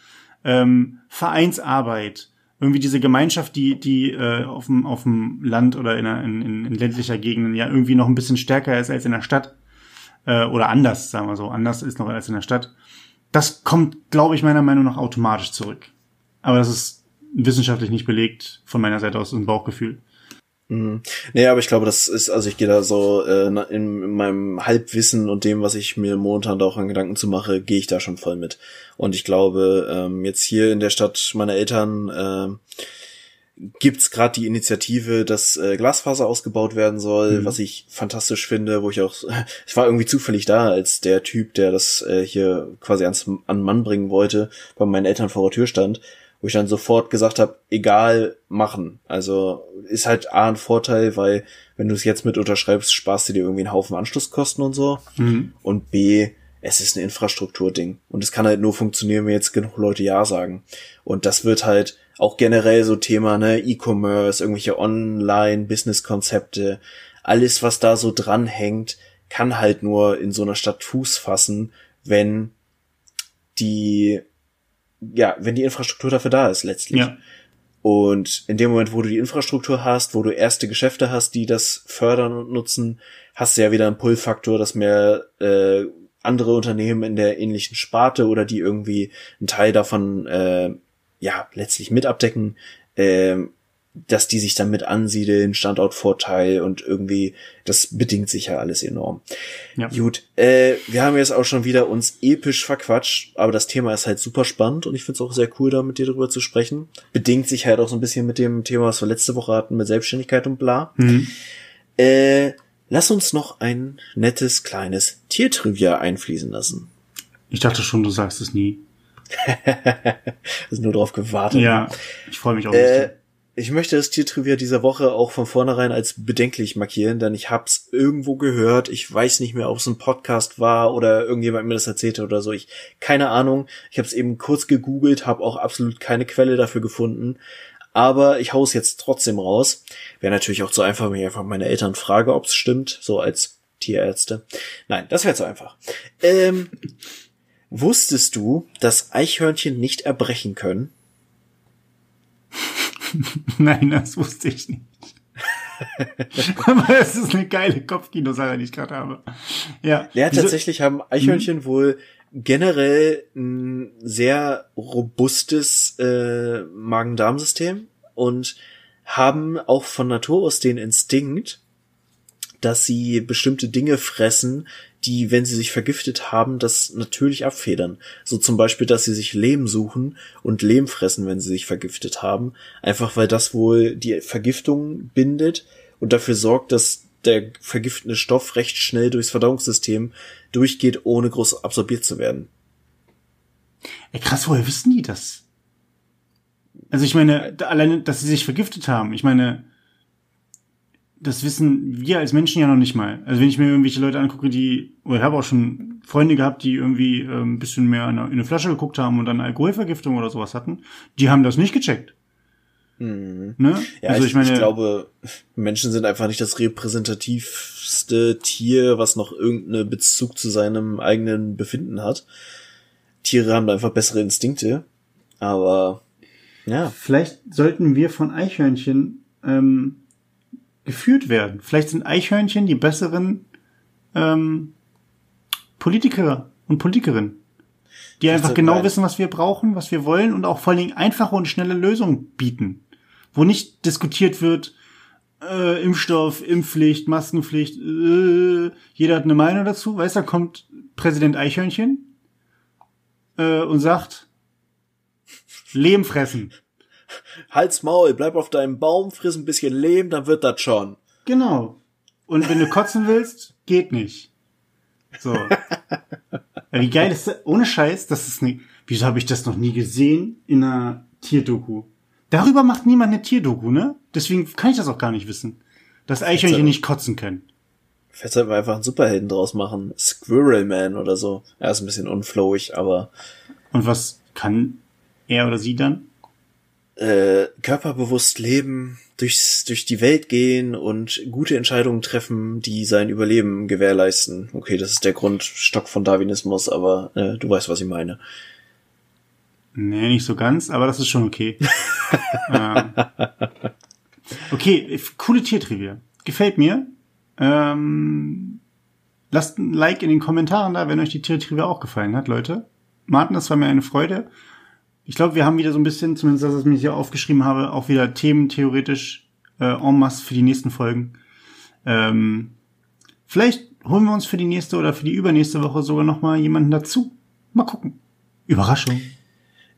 ähm, Vereinsarbeit, irgendwie diese Gemeinschaft, die die äh, auf dem auf dem Land oder in, in, in, ländlicher Gegenden ja irgendwie noch ein bisschen stärker ist als in der Stadt äh, oder anders, sagen wir so, anders ist noch als in der Stadt. Das kommt, glaube ich, meiner Meinung nach automatisch zurück. Aber das ist wissenschaftlich nicht belegt von meiner Seite aus, ein Bauchgefühl. Mhm. Nee, aber ich glaube, das ist, also ich gehe da so äh, in, in meinem Halbwissen und dem, was ich mir momentan da auch an Gedanken zu mache, gehe ich da schon voll mit. Und ich glaube, ähm, jetzt hier in der Stadt meiner Eltern äh, gibt's gerade die Initiative, dass äh, Glasfaser ausgebaut werden soll, mhm. was ich fantastisch finde, wo ich auch, ich war irgendwie zufällig da, als der Typ, der das äh, hier quasi ans an Mann bringen wollte, bei meinen Eltern vor der Tür stand wo ich dann sofort gesagt habe, egal machen. Also ist halt A ein Vorteil, weil wenn du es jetzt mit unterschreibst, sparst du dir irgendwie einen Haufen Anschlusskosten und so. Mhm. Und B, es ist ein Infrastrukturding. Und es kann halt nur funktionieren, wenn jetzt genug Leute Ja sagen. Und das wird halt auch generell so Thema, ne, E-Commerce, irgendwelche Online-Business-Konzepte, alles, was da so dranhängt, kann halt nur in so einer Stadt Fuß fassen, wenn die ja, wenn die Infrastruktur dafür da ist, letztlich. Ja. Und in dem Moment, wo du die Infrastruktur hast, wo du erste Geschäfte hast, die das fördern und nutzen, hast du ja wieder einen Pull-Faktor, dass mehr äh, andere Unternehmen in der ähnlichen Sparte oder die irgendwie einen Teil davon äh, ja letztlich mit abdecken, äh, dass die sich dann mit ansiedeln, Standortvorteil und irgendwie, das bedingt sich ja alles enorm. Ja. Gut, äh, wir haben jetzt auch schon wieder uns episch verquatscht, aber das Thema ist halt super spannend und ich finde es auch sehr cool, da mit dir drüber zu sprechen. Bedingt sich halt auch so ein bisschen mit dem Thema, was wir letzte Woche hatten, mit Selbstständigkeit und bla. Mhm. Äh, lass uns noch ein nettes kleines Tiertrivia einfließen lassen. Ich dachte schon, du sagst es nie. Hast nur drauf gewartet. Ja, ich freue mich auch. Äh, ich möchte das Tiertrivia dieser Woche auch von vornherein als bedenklich markieren, denn ich hab's irgendwo gehört. Ich weiß nicht mehr, ob es ein Podcast war oder irgendjemand mir das erzählte oder so. Ich keine Ahnung. Ich habe es eben kurz gegoogelt, habe auch absolut keine Quelle dafür gefunden. Aber ich hau's jetzt trotzdem raus. Wäre natürlich auch zu einfach, wenn ich einfach meine Eltern frage, ob's stimmt, so als Tierärzte. Nein, das wäre zu einfach. Ähm, wusstest du, dass Eichhörnchen nicht erbrechen können? Nein, das wusste ich nicht. Aber es ist eine geile Kopfkino-Sache, die ich gerade habe. Ja. Ja, tatsächlich haben Eichhörnchen mhm. wohl generell ein sehr robustes äh, Magen-Darm-System und haben auch von Natur aus den Instinkt, dass sie bestimmte Dinge fressen, die, wenn sie sich vergiftet haben, das natürlich abfedern. So zum Beispiel, dass sie sich Lehm suchen und Lehm fressen, wenn sie sich vergiftet haben. Einfach weil das wohl die Vergiftung bindet und dafür sorgt, dass der vergiftende Stoff recht schnell durchs Verdauungssystem durchgeht, ohne groß absorbiert zu werden. Ey, krass, woher wissen die das? Also ich meine, alleine, dass sie sich vergiftet haben. Ich meine, das wissen wir als Menschen ja noch nicht mal. Also wenn ich mir irgendwelche Leute angucke, die, oder ich habe auch schon Freunde gehabt, die irgendwie äh, ein bisschen mehr in eine, in eine Flasche geguckt haben und dann Alkoholvergiftung oder sowas hatten, die haben das nicht gecheckt. Mhm. Ne? Ja, also ich, ich, meine, ich glaube, Menschen sind einfach nicht das repräsentativste Tier, was noch irgendeinen Bezug zu seinem eigenen Befinden hat. Tiere haben da einfach bessere Instinkte, aber ja. Vielleicht sollten wir von Eichhörnchen ähm, geführt werden. Vielleicht sind Eichhörnchen die besseren ähm, Politiker und Politikerinnen, die das einfach genau wissen, was wir brauchen, was wir wollen und auch vor allen Dingen einfache und schnelle Lösungen bieten, wo nicht diskutiert wird, äh, Impfstoff, Impfpflicht, Maskenpflicht, äh, jeder hat eine Meinung dazu. Weißt du, da kommt Präsident Eichhörnchen äh, und sagt, Lehm fressen. Halt's Maul, bleib auf deinem Baum, friss ein bisschen Lehm, dann wird das schon. Genau. Und wenn du kotzen willst, geht nicht. So. Wie geil ist das? Ohne Scheiß, das ist nicht. Wieso habe ich das noch nie gesehen in einer Tierdoku? Darüber macht niemand eine Tierdoku, ne? Deswegen kann ich das auch gar nicht wissen. Dass Eichhörnchen nicht kotzen können. Vielleicht sollten wir einfach einen Superhelden draus machen. Squirrel Man oder so. Er ist ein bisschen unflowig, aber. Und was kann er oder sie dann? Äh, körperbewusst leben, durchs, durch die Welt gehen und gute Entscheidungen treffen, die sein Überleben gewährleisten. Okay, das ist der Grundstock von Darwinismus, aber äh, du weißt, was ich meine. Nee, nicht so ganz, aber das ist schon okay. ähm, okay, coole Tiertrivia. Gefällt mir. Ähm, lasst ein Like in den Kommentaren da, wenn euch die Tiertrivia auch gefallen hat, Leute. Martin, das war mir eine Freude. Ich glaube, wir haben wieder so ein bisschen, zumindest das, was ich mir hier aufgeschrieben habe, auch wieder Themen theoretisch äh, en masse für die nächsten Folgen. Ähm, vielleicht holen wir uns für die nächste oder für die übernächste Woche sogar noch mal jemanden dazu. Mal gucken. Überraschung.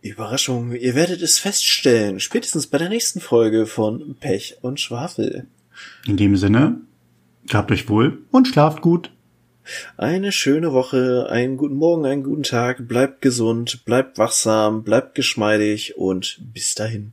Überraschung, ihr werdet es feststellen, spätestens bei der nächsten Folge von Pech und Schwafel. In dem Sinne, gehabt euch wohl und schlaft gut. Eine schöne Woche, einen guten Morgen, einen guten Tag, bleibt gesund, bleibt wachsam, bleibt geschmeidig und bis dahin.